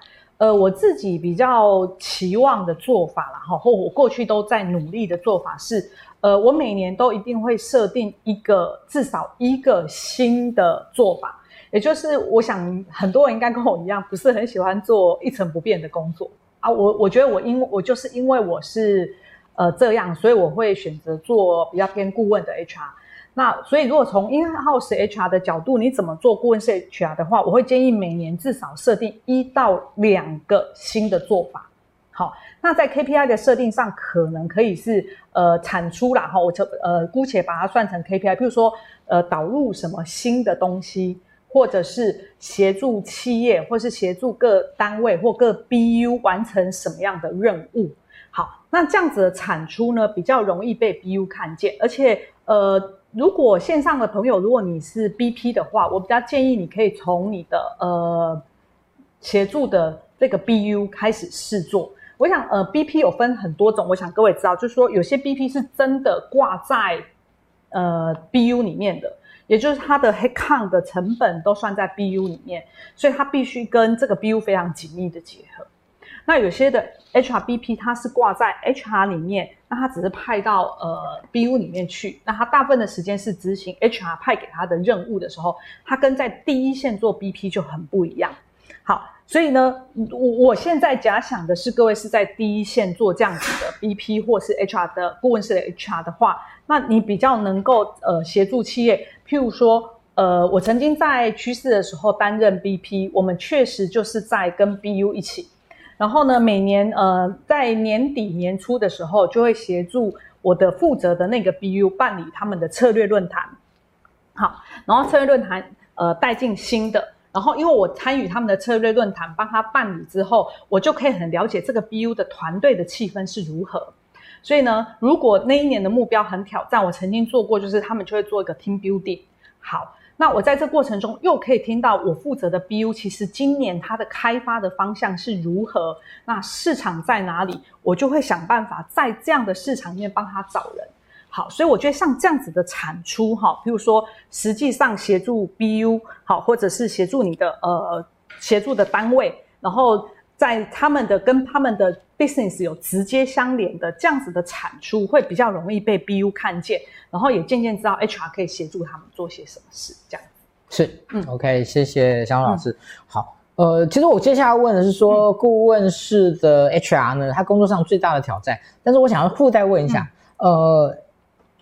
B: 呃，我自己比较期望的做法啦，哈，或我过去都在努力的做法是，呃，我每年都一定会设定一个至少一个新的做法，也就是我想很多人应该跟我一样，不是很喜欢做一成不变的工作。啊，我我觉得我因我就是因为我是呃这样，所以我会选择做比较偏顾问的 HR。那所以如果从 in-house HR 的角度，你怎么做顾问式 HR 的话，我会建议每年至少设定一到两个新的做法。好，那在 KPI 的设定上，可能可以是呃产出啦哈，我就呃姑且把它算成 KPI，比如说呃导入什么新的东西。或者是协助企业，或是协助各单位或各 BU 完成什么样的任务？好，那这样子的产出呢，比较容易被 BU 看见。而且，呃，如果线上的朋友，如果你是 BP 的话，我比较建议你可以从你的呃协助的这个 BU 开始试做。我想，呃，BP 有分很多种，我想各位知道，就是说有些 BP 是真的挂在呃 BU 里面的。也就是它的 headcount 的成本都算在 BU 里面，所以它必须跟这个 BU 非常紧密的结合。那有些的 HRBP 它是挂在 HR 里面，那它只是派到呃 BU 里面去，那它大部分的时间是执行 HR 派给他的任务的时候，它跟在第一线做 BP 就很不一样。好，所以呢，我我现在假想的是各位是在第一线做这样子的 BP 或是 HR 的顾问式的 HR 的话，那你比较能够呃协助企业。譬如说，呃，我曾经在趋势的时候担任 BP，我们确实就是在跟 BU 一起，然后呢，每年呃在年底年初的时候，就会协助我的负责的那个 BU 办理他们的策略论坛。好，然后策略论坛呃带进新的，然后因为我参与他们的策略论坛，帮他办理之后，我就可以很了解这个 BU 的团队的气氛是如何。所以呢，如果那一年的目标很挑战，我曾经做过，就是他们就会做一个 team building。好，那我在这过程中又可以听到我负责的 BU，其实今年它的开发的方向是如何，那市场在哪里，我就会想办法在这样的市场里面帮他找人。好，所以我觉得像这样子的产出，哈，比如说实际上协助 BU，好，或者是协助你的呃协助的单位，然后。在他们的跟他们的 business 有直接相连的这样子的产出，会比较容易被 BU 看见，然后也渐渐知道 HR 可以协助他们做些什么事。这样
A: 是，嗯，OK，谢谢香老师。嗯、好，呃，其实我接下来问的是说，嗯、顾问式的 HR 呢，他工作上最大的挑战，但是我想要附带问一下，嗯、呃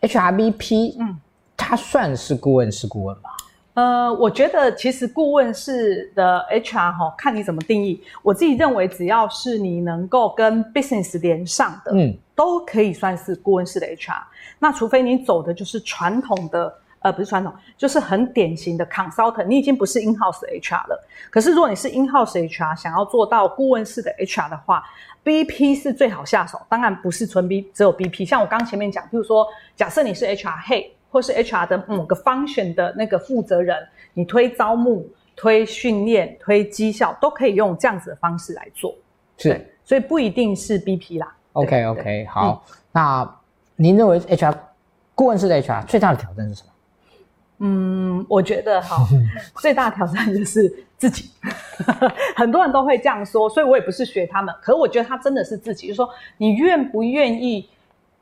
A: ，HRBP，嗯，他算是顾问式顾问吗？
B: 呃，我觉得其实顾问式的 HR 哈，看你怎么定义。我自己认为，只要是你能够跟 business 连上的，嗯，都可以算是顾问式的 HR。那除非你走的就是传统的，呃，不是传统，就是很典型的 consultant，你已经不是 in-house 的 HR 了。可是如果你是 in-house HR，想要做到顾问式的 HR 的话，BP 是最好下手。当然不是纯 B，只有 BP。像我刚前面讲，譬如说，假设你是 HR，嘿。或是 HR 的某个 function 的那个负责人，你推招募、推训练、推绩效，都可以用这样子的方式来做。
A: 是，
B: 所以不一定是 BP 啦。
A: OK OK，好，嗯、那您认为 HR 顾问式的 HR 最大的挑战是什么？
B: 嗯，我觉得哈，*laughs* 最大的挑战就是自己。*laughs* 很多人都会这样说，所以我也不是学他们。可是我觉得他真的是自己，就是说你愿不愿意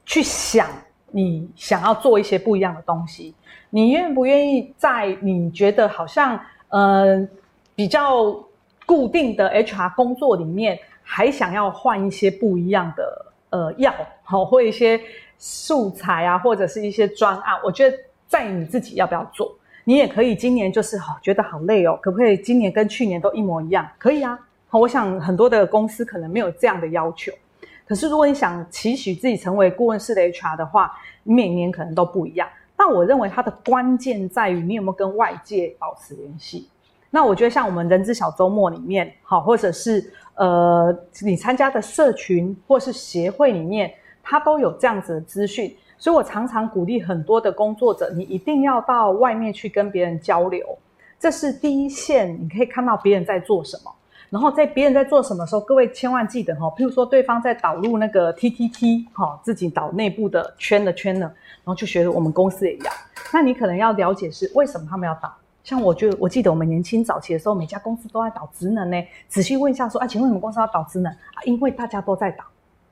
B: 去想，你想要做一些不一样的东西？你愿不愿意在你觉得好像呃比较固定的 HR 工作里面，还想要换一些不一样的呃药，好，或一些素材啊，或者是一些专案？我觉得。在你自己要不要做，你也可以今年就是好觉得好累哦，可不可以今年跟去年都一模一样？可以啊，好，我想很多的公司可能没有这样的要求，可是如果你想期许自己成为顾问式的 HR 的话，你每年可能都不一样。但我认为它的关键在于你有没有跟外界保持联系。那我觉得像我们人资小周末里面，好，或者是呃你参加的社群或是协会里面，它都有这样子的资讯。所以我常常鼓励很多的工作者，你一定要到外面去跟别人交流，这是第一线，你可以看到别人在做什么。然后在别人在做什么时候，各位千万记得哈，譬如说对方在导入那个 TTT 哈，自己导内部的圈的圈呢，然后就学我们公司也一样。那你可能要了解是为什么他们要导。像我就我记得我们年轻早期的时候，每家公司都在导职能呢。仔细问一下说，啊，请问你们公司要导职能啊？因为大家都在导。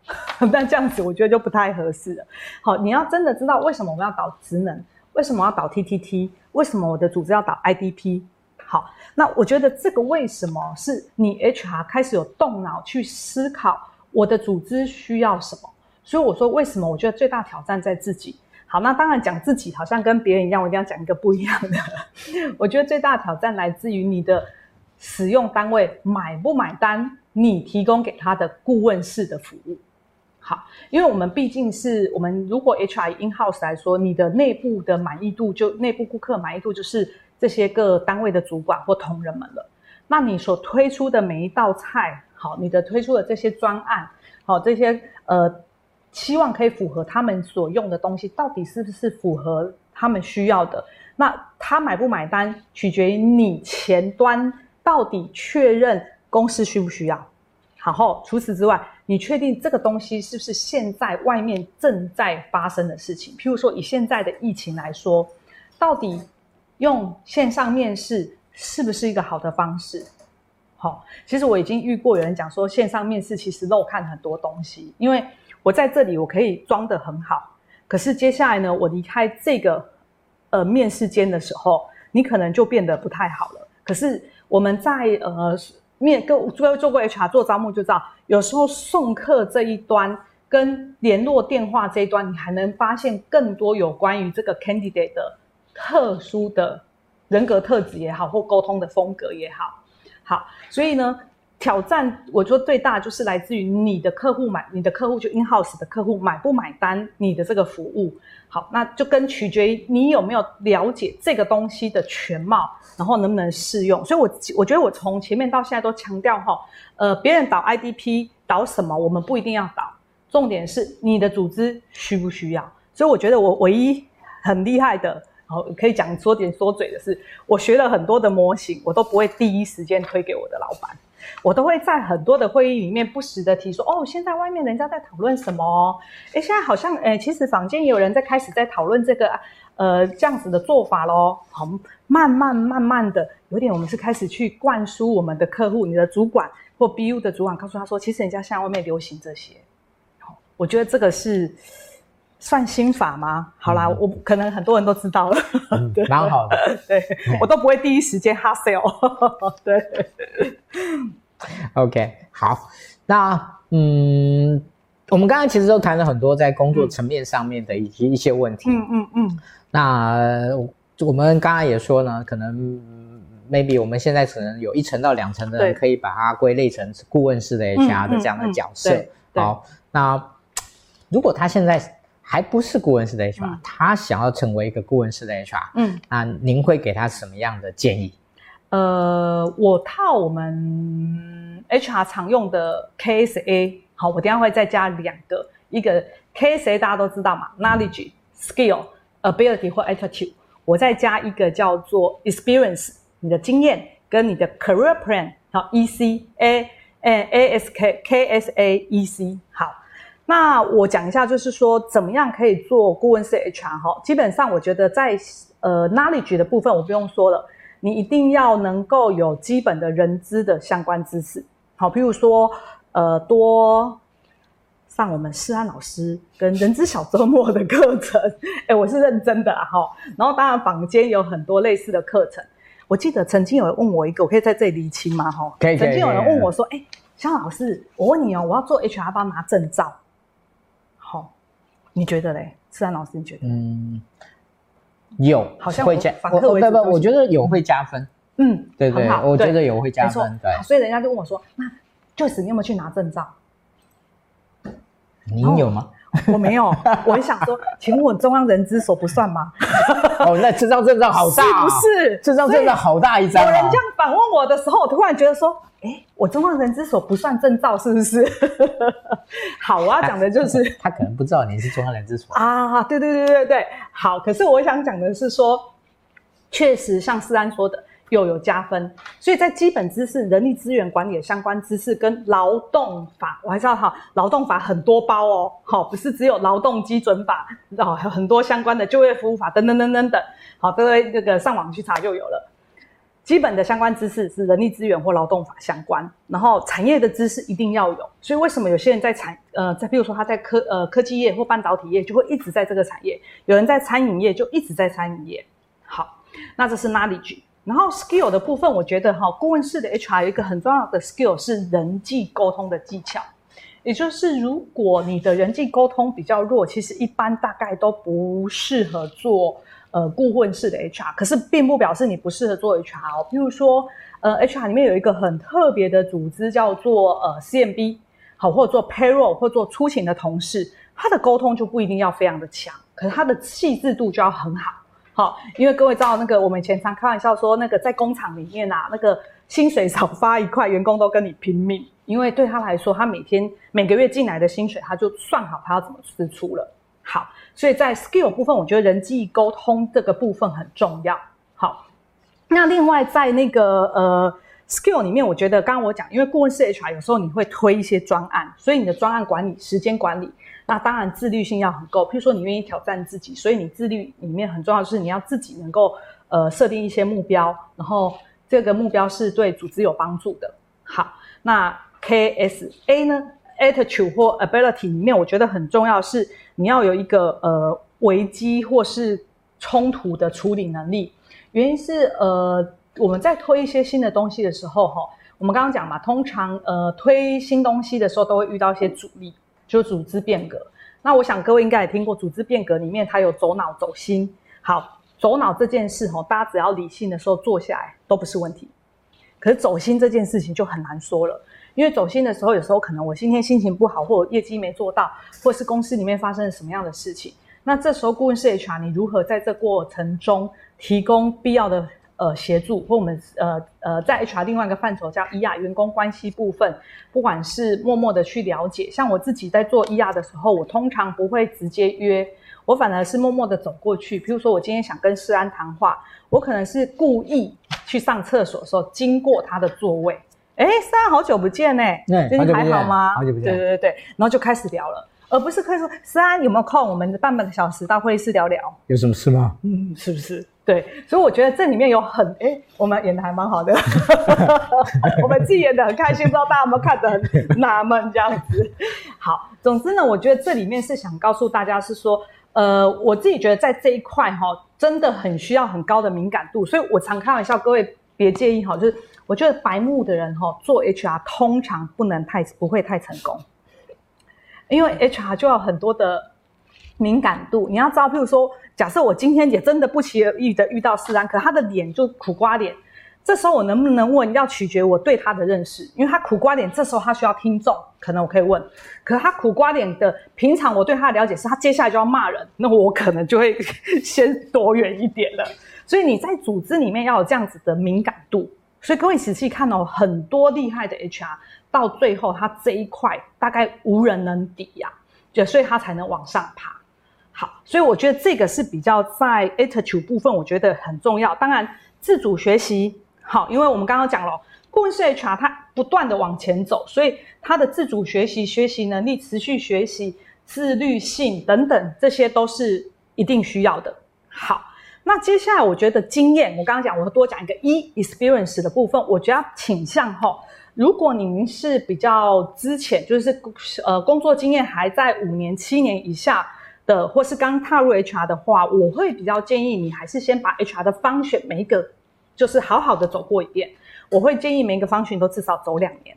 B: *laughs* 那这样子我觉得就不太合适了。好，你要真的知道为什么我们要导职能，为什么要导 TTT，为什么我的组织要导 IDP。好，那我觉得这个为什么是你 HR 开始有动脑去思考我的组织需要什么。所以我说为什么我觉得最大挑战在自己。好，那当然讲自己好像跟别人一样，我一定要讲一个不一样的。我觉得最大挑战来自于你的使用单位买不买单你提供给他的顾问式的服务。好，因为我们毕竟是我们，如果 HR in house 来说，你的内部的满意度就内部顾客满意度就是这些个单位的主管或同仁们了。那你所推出的每一道菜，好，你的推出的这些专案，好，这些呃，希望可以符合他们所用的东西，到底是不是符合他们需要的？那他买不买单，取决于你前端到底确认公司需不需要。好后，除此之外。你确定这个东西是不是现在外面正在发生的事情？譬如说，以现在的疫情来说，到底用线上面试是不是一个好的方式？好，其实我已经遇过有人讲说，线上面试其实漏看很多东西。因为我在这里我可以装得很好，可是接下来呢，我离开这个呃面试间的时候，你可能就变得不太好了。可是我们在呃。面跟做做过 HR 做招募就知道，有时候送客这一端跟联络电话这一端，你还能发现更多有关于这个 candidate 的特殊的人格特质也好，或沟通的风格也好。好，所以呢，挑战我觉得最大就是来自于你的客户买，你的客户就 in house 的客户买不买单你的这个服务。好，那就跟取决于你有没有了解这个东西的全貌，然后能不能适用。所以我，我觉得我从前面到现在都强调哈，呃，别人导 IDP 导什么，我们不一定要导，重点是你的组织需不需要。所以，我觉得我唯一很厉害的，好，可以讲说点说嘴的是，我学了很多的模型，我都不会第一时间推给我的老板。我都会在很多的会议里面不时的提说，哦，现在外面人家在讨论什么？诶，现在好像，诶，其实坊间也有人在开始在讨论这个，呃，这样子的做法咯。好，慢慢慢慢的，有点我们是开始去灌输我们的客户，你的主管或 BU 的主管告诉他说，其实人家现在外面流行这些。好，我觉得这个是算心法吗？好啦，嗯、我可能很多人都知道了，
A: 嗯、*laughs* 蛮好的。*laughs*
B: 对，我都不会第一时间 hard sell。*laughs* 对。
A: OK，好，那嗯，我们刚才其实都谈了很多在工作层面上面的一些、嗯、一些问题。嗯嗯嗯。那我们刚才也说呢，可能 maybe 我们现在可能有一层到两层的人可以把它归类成顾问式的 HR 的这样的角色。好，那如果他现在还不是顾问式的 HR，、嗯、他想要成为一个顾问式的 HR，嗯，那您会给他什么样的建议？
B: 呃，我套我们 HR 常用的 KSA，好，我等一下会再加两个，一个 KSA 大家都知道嘛，Knowledge、Skill ability 或 attitude，我再加一个叫做 experience，你的经验跟你的 career plan，好，E C A A A S K K S A E C，好，那我讲一下，就是说怎么样可以做顾问式 HR 哈，基本上我觉得在呃 knowledge 的部分我不用说了，你一定要能够有基本的人资的相关知识，好，譬如说呃多。上我们施安老师跟人资小周末的课程，*laughs* 哎，我是认真的哈。然后当然坊间有很多类似的课程。我记得曾经有人问我一个，我可以在这里厘清吗？哈，可以。曾经有人问我说：“哎，肖老师，我问你哦，我要做 HR，帮拿证照，好，你觉得嘞？思安老师，你觉得？
A: 嗯，有，
B: 好像
A: 会加。我不不，我觉得有会加分。
B: 嗯，
A: 对对，我觉得有会加分。对，
B: 所以人家就问我说：“那 Joyce，你有没有去拿证照？”
A: 你有吗？*laughs*
B: 我没有，我想说，请问中央人之所不算吗？*laughs*
A: 哦，那这张证照好大，
B: 是不是？
A: 这张证照好大一张。
B: 有人这样反问我的时候，我突然觉得说，哎，我中央人之所不算证照，是不是？*laughs* 好，我要讲的就是
A: 他，他可能不知道你是中央人之所
B: 啊。对对对对对，好。可是我想讲的是说，确实像思安说的。又有加分，所以在基本知识、人力资源管理的相关知识跟劳动法，我还是要哈，劳动法很多包哦，好，不是只有劳动基准法，哦，还有很多相关的就业服务法等等等等等，好，各位这个上网去查就有了。基本的相关知识是人力资源或劳动法相关，然后产业的知识一定要有。所以为什么有些人在产呃，在比如说他在科呃科技业或半导体业，就会一直在这个产业；有人在餐饮业就一直在餐饮业。好，那这是 knowledge。然后 skill 的部分，我觉得哈，顾问式的 HR 有一个很重要的 skill 是人际沟通的技巧。也就是如果你的人际沟通比较弱，其实一般大概都不适合做呃顾问式的 HR。可是并不表示你不适合做 HR 哦。比如说呃 HR 里面有一个很特别的组织叫做呃 CMB，好，或者做 payroll 或做出勤的同事，他的沟通就不一定要非常的强，可是他的细致度就要很好。好，因为各位知道那个，我们以前常开玩笑说，那个在工厂里面啊，那个薪水少发一块，员工都跟你拼命，因为对他来说，他每天每个月进来的薪水，他就算好他要怎么支出了。好，所以在 skill 部分，我觉得人际沟通这个部分很重要。好，那另外在那个呃 skill 里面，我觉得刚刚我讲，因为顾问式 HR 有时候你会推一些专案，所以你的专案管理、时间管理。那当然自律性要很够，譬如说你愿意挑战自己，所以你自律里面很重要的是你要自己能够呃设定一些目标，然后这个目标是对组织有帮助的。好，那 KSA 呢，attitude 或 ability 里面我觉得很重要是你要有一个呃危机或是冲突的处理能力。原因是呃我们在推一些新的东西的时候哈，我们刚刚讲嘛，通常呃推新东西的时候都会遇到一些阻力。就组织变革，那我想各位应该也听过，组织变革里面它有走脑走心。好，走脑这件事吼，大家只要理性的时候做下来都不是问题。可是走心这件事情就很难说了，因为走心的时候，有时候可能我今天心情不好，或者业绩没做到，或是公司里面发生了什么样的事情，那这时候顾问式 HR 你如何在这过程中提供必要的？呃，协助或我们呃呃，在 HR 另外一个范畴叫 ER 员工关系部分，不管是默默的去了解，像我自己在做 ER 的时候，我通常不会直接约，我反而是默默的走过去。比如说，我今天想跟世安谈话，我可能是故意去上厕所的时候经过他的座位，哎，世安好久不见呢，最近还好吗？
A: 好久不见，
B: 对对对对，然后就开始聊了，而不是可以说施安有没有空，我们半半个小时到会议室聊聊，有什么事吗？嗯，是不是？对，所以我觉得这里面有很诶，我们演的还蛮好的，*laughs* *laughs* 我们自己演的很开心，不知道大家有没有看得很纳闷这样子。好，总之呢，我觉得这里面是想告诉大家是说，呃，我自己觉得在这一块哈，真的很需要很高的敏感度，所以我常开玩笑，各位别介意哈，就是我觉得白目的人哈做 HR 通常不能太不会太成功，因为 HR 就要很多的敏感度，你要知道，譬如说。假设我今天也真的不期而遇的遇到施安，可他的脸就苦瓜脸，这时候我能不能问，要取决我对他的认识，因为他苦瓜脸，这时候他需要听众，可能我可以问。可他苦瓜脸的，平常我对他的了解是他接下来就要骂人，那我可能就会 *laughs* 先躲远一点了。所以你在组织里面要有这样子的敏感度。所以各位仔细看哦，很多厉害的 HR 到最后他这一块大概无人能敌呀，就所以他才能往上爬。好，所以我觉得这个是比较在 attitude 部分，我觉得很重要。当然，自主学习好，因为我们刚刚讲了，顾问式 HR 他不断的往前走，所以他的自主学习、学习能力、持续学习、自律性等等，这些都是一定需要的。好，那接下来我觉得经验，我刚刚讲，我多讲一个 E experience 的部分，我觉得要倾向哈。如果您是比较之前，就是呃工作经验还在五年、七年以下的，或是刚踏入 HR 的话，我会比较建议你还是先把 HR 的方选每一个就是好好的走过一遍。我会建议每一个 function 都至少走两年。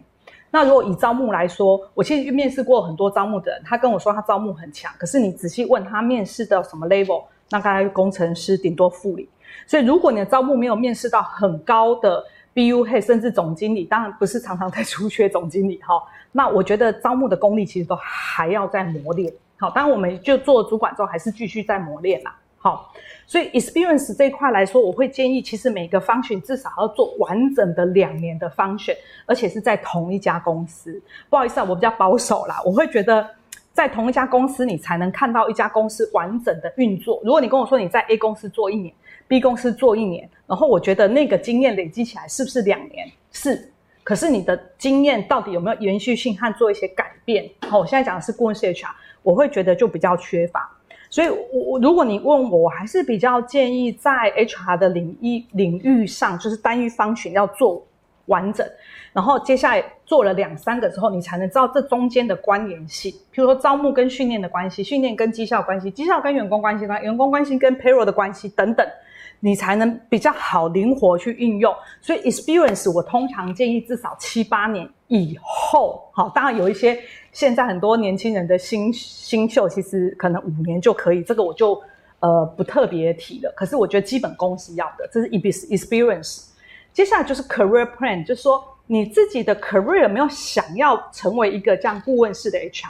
B: 那如果以招募来说，我其实面试过很多招募的人，他跟我说他招募很强，可是你仔细问他面试到什么 level，那大概工程师顶多副理。所以如果你的招募没有面试到很高的 BUH 甚至总经理，当然不是常常在出缺总经理哈。那我觉得招募的功力其实都还要再磨练。好，当然我们就做主管之后，还是继续在磨练啦。好，所以 experience 这一块来说，我会建议，其实每个 function 至少要做完整的两年的 function，而且是在同一家公司。不好意思啊，我比较保守啦，我会觉得在同一家公司，你才能看到一家公司完整的运作。如果你跟我说你在 A 公司做一年，B 公司做一年，然后我觉得那个经验累积起来是不是两年？是，可是你的经验到底有没有延续性和做一些改变？好，我现在讲的是顾问式 HR，我会觉得就比较缺乏。所以我，我如果你问我，我还是比较建议在 HR 的领域领域上，就是单一方群要做完整，然后接下来做了两三个之后，你才能知道这中间的关联性，譬如说招募跟训练的关系，训练跟绩效关系，绩效跟员工关系，员工关系跟 payroll 的关系等等。你才能比较好灵活去运用，所以 experience 我通常建议至少七八年以后，好，当然有一些现在很多年轻人的新新秀，其实可能五年就可以，这个我就呃不特别提了。可是我觉得基本功是要的，这是 experience。接下来就是 career plan，就是说你自己的 career 有没有想要成为一个这样顾问式的 HR？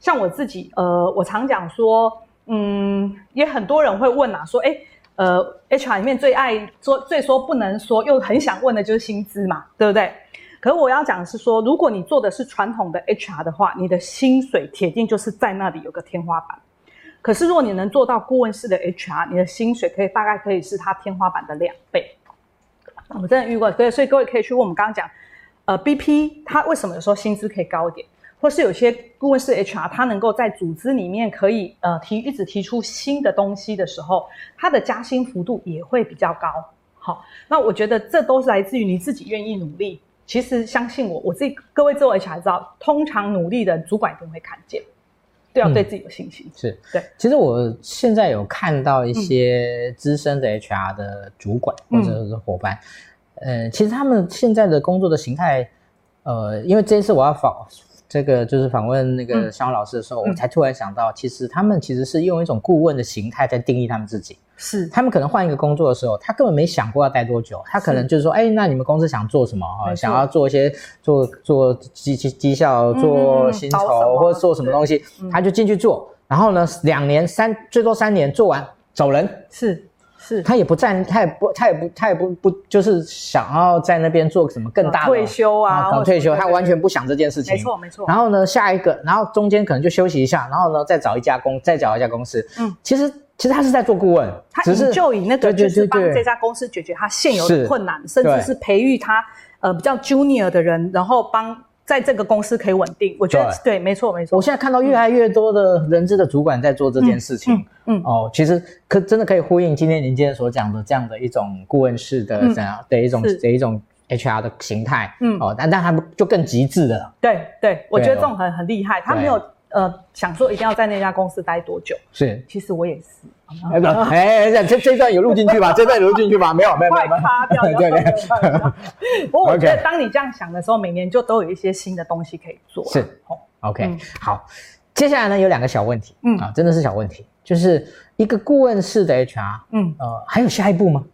B: 像我自己，呃，我常讲说，嗯，也很多人会问啊，说，诶呃，HR 里面最爱说、最说不能说，又很想问的就是薪资嘛，对不对？可是我要讲的是说，如果你做的是传统的 HR 的话，你的薪水铁定就是在那里有个天花板。可是如果你能做到顾问式的 HR，你的薪水可以大概可以是它天花板的两倍。我们真的遇过，所以所以各位可以去问我们刚刚讲，呃，BP 它为什么有时候薪资可以高一点？或是有些顾问是 HR，他能够在组织里面可以呃提一直提出新的东西的时候，他的加薪幅度也会比较高。好，那我觉得这都是来自于你自己愿意努力。其实相信我，我自己各位做 HR 知道，通常努力的主管一定会看见，都要对自己有信心。嗯、是对。
A: 其实我现在有看到一些资深的 HR 的主管、嗯、或者是伙伴，呃，其实他们现在的工作的形态，呃，因为这一次我要访。这个就是访问那个肖老师的时候，嗯、我才突然想到，其实他们其实是用一种顾问的形态在定义他们自己。是，他们可能换一个工作的时候，他根本没想过要待多久，他可能就是说，哎，那你们公司想做什么啊？想要做一些做做绩绩绩效，做薪酬、嗯、或者做什么东西，他就进去做，然后呢，两年三最多三年做完走人。是。是他也不站，他也不，他也不，他也不不，就是想要在那边做什么更大的
B: 退休啊，
A: 搞退休，他完全不想这件事情。
B: 没错，没错。
A: 然后呢，下一个，然后中间可能就休息一下，然后呢，再找一家公，再找一家公司。嗯，其实其实他是在做顾问，
B: 他只是就以那个就是帮这家公司解决他现有的困难，甚至是培育他呃比较 junior 的人，然后帮。在这个公司可以稳定，我觉得对，对，没错，没错。我现在看到越来越多的人资的主管在做这件事情，嗯，嗯嗯。哦，其实可真的可以呼应今天您今天所讲的这样的一种顾问式的这样的一种的一种 HR 的形态，嗯，哦，但但他们就更极致的了，对对，我觉得这种很很厉害，他没有。呃，想说一定要在那家公司待多久？是，其实我也是。
A: 哎，这这这段有录进去吧？*laughs* 这段有录进去吧？没有，没有，没有。
B: 快擦掉！对 *laughs* 对。*laughs* 不过我觉得，当你这样想的时候，每年就都有一些新的东西可以做。
A: 是。OK，好。接下来呢，有两个小问题。嗯啊，真的是小问题，就是一个顾问式的 HR。嗯呃，还有下一步吗？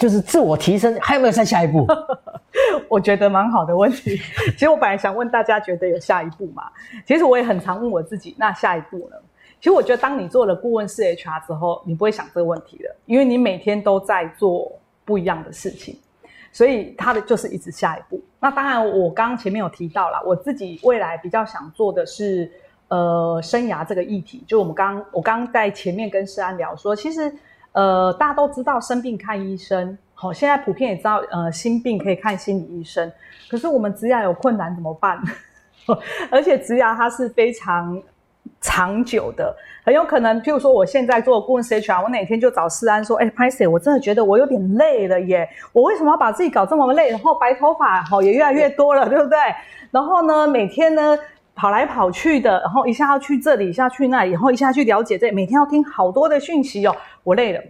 A: 就是自我提升，还有没有再下一步？*laughs*
B: 我觉得蛮好的问题。*laughs* 其实我本来想问大家，觉得有下一步吗？其实我也很常问我自己，那下一步呢？其实我觉得，当你做了顾问式 HR 之后，你不会想这个问题了，因为你每天都在做不一样的事情，所以它的就是一直下一步。那当然，我刚刚前面有提到啦，我自己未来比较想做的是，呃生涯这个议题。就我们刚我刚刚在前面跟诗安聊说，其实呃大家都知道生病看医生，好，现在普遍也知道呃心病可以看心理医生，可是我们植牙有困难怎么办？*laughs* 而且植牙它是非常长久的，很有可能，譬如说我现在做顾问 HR，我哪天就找诗安说，哎，拍谢，我真的觉得我有点累了耶，我为什么要把自己搞这么累？然后白头发好也越来越多了，对不对？然后呢，每天呢跑来跑去的，然后一下要去这里，一下去那里，然后一下去了解这，每天要听好多的讯息哦，我累了。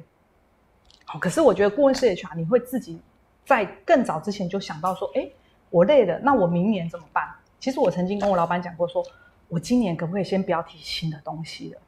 B: 好，可是我觉得顾问 HR 你会自己在更早之前就想到说，哎，我累了，那我明年怎么办？其实我曾经跟我老板讲过说。我今年可不可以先不要提新的东西了？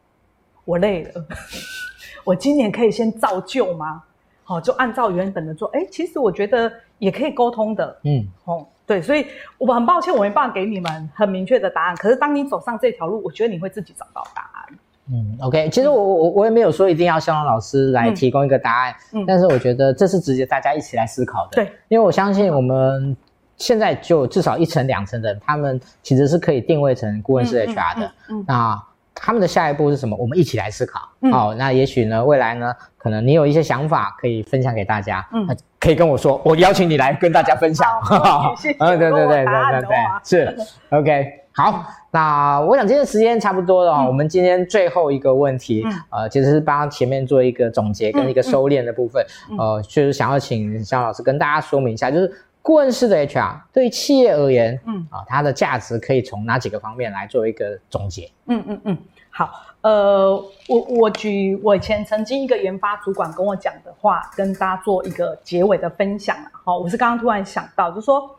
B: 我累了。*laughs* 我今年可以先照旧吗？好，就按照原本的做。哎，其实我觉得也可以沟通的。嗯，哦，对，所以我很抱歉，我没办法给你们很明确的答案。可是当你走上这条路，我觉得你会自己找到答案。
A: 嗯，OK，其实我我我也没有说一定要肖老师来提供一个答案。嗯，但是我觉得这是直接大家一起来思考的。
B: 对，
A: 因为我相信我们。现在就至少一层两层的人，他们其实是可以定位成顾问式 HR 的。嗯嗯嗯、那他们的下一步是什么？我们一起来思考。好、嗯哦，那也许呢，未来呢，可能你有一些想法可以分享给大家。嗯，可以跟我说，我邀请你来跟大家分享。*laughs*
B: 好，谢谢。嗯，
A: 对对对对对对，是 OK。好，那我想今天时间差不多了。嗯、我们今天最后一个问题，嗯、呃，其实是帮前面做一个总结跟一个收敛的部分。呃，就是想要请肖老师跟大家说明一下，就是。顾问式的 HR 对企业而言，嗯啊，它的价值可以从哪几个方面来做一个总结？嗯嗯嗯，好，呃，我我举我以前曾经一个研发主管跟我讲的话，跟大家做一个结尾的分享。好，我是刚刚突然想到，就是说，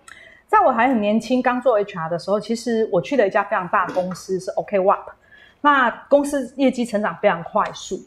A: 在我还很年轻刚做 HR 的时候，其实我去了一家非常大的公司，是 OKWAP，那公司业绩成长非常快速，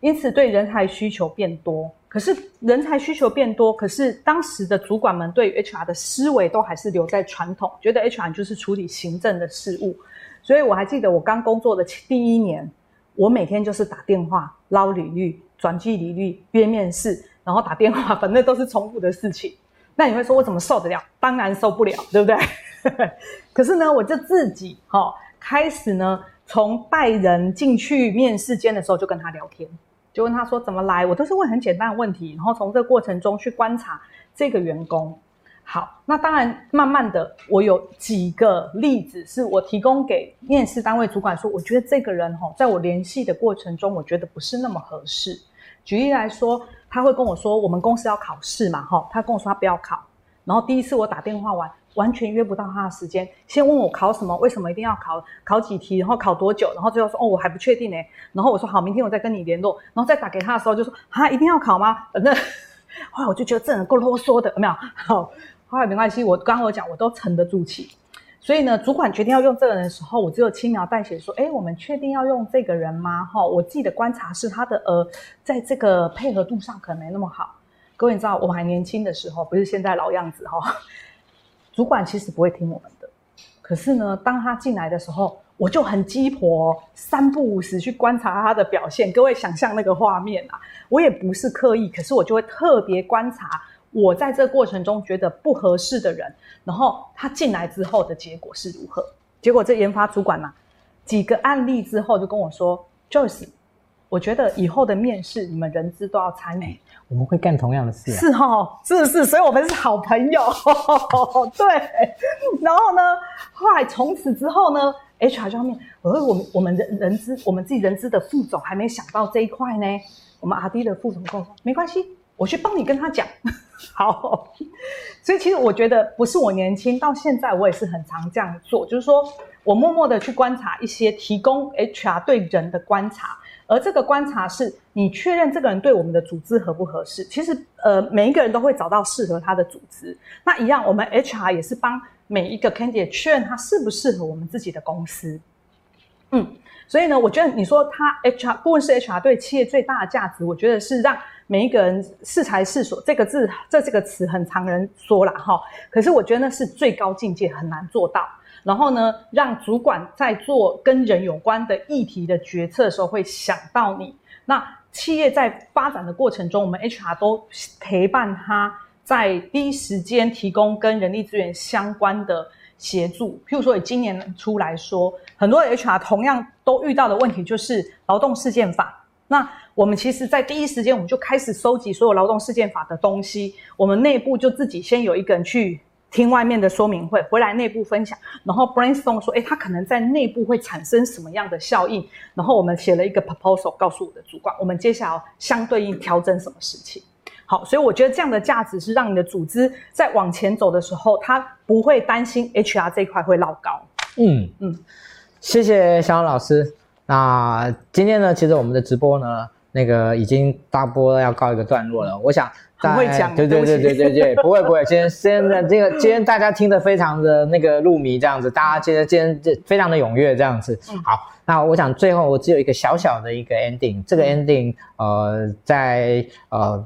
A: 因此对人才需求变多。可是人才需求变多，可是当时的主管们对于 HR 的思维都还是留在传统，觉得 HR 就是处理行政的事务。所以我还记得我刚工作的第一年，我每天就是打电话捞履历、转寄履历、约面试，然后打电话，反正都是重复的事情。那你会说我怎么受得了？当然受不了，对不对？*laughs* 可是呢，我就自己哈、哦、开始呢，从带人进去面试间的时候就跟他聊天。就问他说怎么来，我都是问很简单的问题，然后从这个过程中去观察这个员工。好，那当然慢慢的，我有几个例子是我提供给面试单位主管说，我觉得这个人哈，在我联系的过程中，我觉得不是那么合适。举例来说，他会跟我说，我们公司要考试嘛，哈，他跟我说他不要考。然后第一次我打电话完，完全约不到他的时间，先问我考什么，为什么一定要考，考几题，然后考多久，然后最后说哦我还不确定呢。然后我说好，明天我再跟你联络，然后再打给他的时候就说啊一定要考吗？反正后来我就觉得这人够啰嗦的，有没有？好，后来没关系，我刚刚我讲我都沉得住气。所以呢，主管决定要用这个人的时候，我只有轻描淡写说，哎我们确定要用这个人吗？哈，我自己的观察是他的呃在这个配合度上可能没那么好。各位你知道我们还年轻的时候，不是现在老样子哈。*laughs* 主管其实不会听我们的，可是呢，当他进来的时候，我就很鸡婆，三不五时去观察他的表现。各位想象那个画面啊，我也不是刻意，可是我就会特别观察我在这个过程中觉得不合适的人，然后他进来之后的结果是如何？结果这研发主管嘛、啊，几个案例之后就跟我说，Joyce。我觉得以后的面试，你们人资都要参与。我们会干同样的事、啊。
B: 是哈，是是，所以我们是好朋友。*laughs* 对。然后呢，后来从此之后呢，HR 方面，我说我们我们人人资，我们自己人资的副总还没想到这一块呢。我们阿 D 的副总跟我说，没关系，我去帮你跟他讲。*laughs* 好。所以其实我觉得，不是我年轻，到现在我也是很常这样做，就是说我默默的去观察一些提供 HR 对人的观察。而这个观察是你确认这个人对我们的组织合不合适。其实，呃，每一个人都会找到适合他的组织。那一样，我们 HR 也是帮每一个 candidate 确认他适不适合我们自己的公司。嗯，所以呢，我觉得你说他 HR 顾问是 HR 对企业最大的价值，我觉得是让每一个人适才适所。这个字，这这个词很常人说啦哈。可是我觉得那是最高境界，很难做到。然后呢，让主管在做跟人有关的议题的决策的时候，会想到你。那企业在发展的过程中，我们 HR 都陪伴他，在第一时间提供跟人力资源相关的协助。譬如说以今年初来说，很多 HR 同样都遇到的问题就是劳动事件法。那我们其实，在第一时间我们就开始收集所有劳动事件法的东西，我们内部就自己先有一个人去。听外面的说明会，回来内部分享，然后 brainstorm 说，诶，他可能在内部会产生什么样的效应？然后我们写了一个 proposal，告诉我的主管，我们接下来相对应调整什么事情。好，所以我觉得这样的价值是让你的组织在往前走的时候，他不会担心 HR 这一块会落高。
A: 嗯嗯，谢谢小王老师。那今天呢，其实我们的直播呢，那个已经大波要告一个段落了。我想。
B: 很会讲，
A: 对对对对对对，不会不会。今天现在这个今天大家听得非常的那个入迷，这样子，大家今天今天这非常的踊跃，这样子。好，那我想最后我只有一个小小的一个 ending，这个 ending 呃，在呃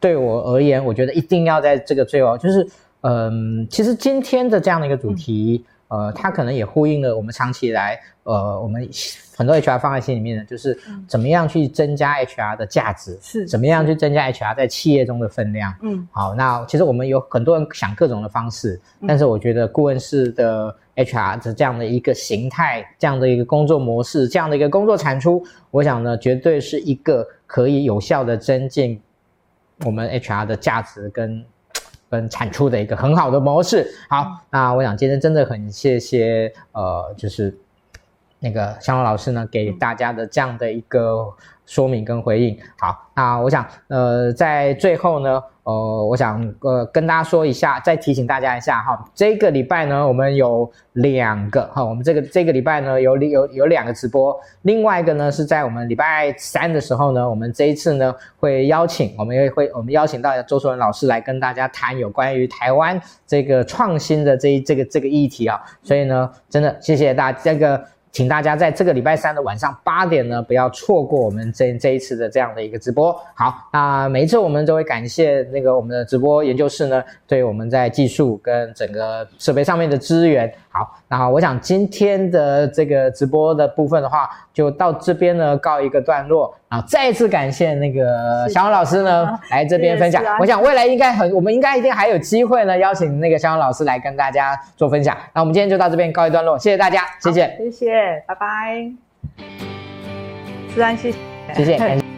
A: 对我而言，我觉得一定要在这个最后，就是嗯、呃，其实今天的这样的一个主题。呃，它可能也呼应了我们长期以来，呃，我们很多 HR 放在心里面的，就是怎么样去增加 HR 的价值，是怎么样去增加 HR 在企业中的分量。嗯，好，那其实我们有很多人想各种的方式，但是我觉得顾问式的 HR 的这样的一个形态，这样的一个工作模式，这样的一个工作产出，我想呢，绝对是一个可以有效的增进我们 HR 的价值跟。跟产出的一个很好的模式。好，那我想今天真的很谢谢，呃，就是那个香龙老师呢，给大家的这样的一个说明跟回应。好，那我想，呃，在最后呢。呃，我想呃跟大家说一下，再提醒大家一下哈，这个礼拜呢，我们有两个哈，我们这个这个礼拜呢有有有两个直播，另外一个呢是在我们礼拜三的时候呢，我们这一次呢会邀请，我们也会我们邀请到周淑文老师来跟大家谈有关于台湾这个创新的这这个这个议题啊，所以呢，真的谢谢大家这个。请大家在这个礼拜三的晚上八点呢，不要错过我们这这一次的这样的一个直播。好，那每一次我们都会感谢那个我们的直播研究室呢，对我们在技术跟整个设备上面的支援。好，那我想今天的这个直播的部分的话，就到这边呢告一个段落。啊，再一次感谢那个小王老师呢来这边分享。我想未来应该很，我们应该一定还有机会呢，邀请那个小王老师来跟大家做分享。那我们今天就到这边告一段落，谢谢大家，谢谢，
B: 谢谢，拜拜。自然谢谢，
A: 谢谢，感谢。*laughs*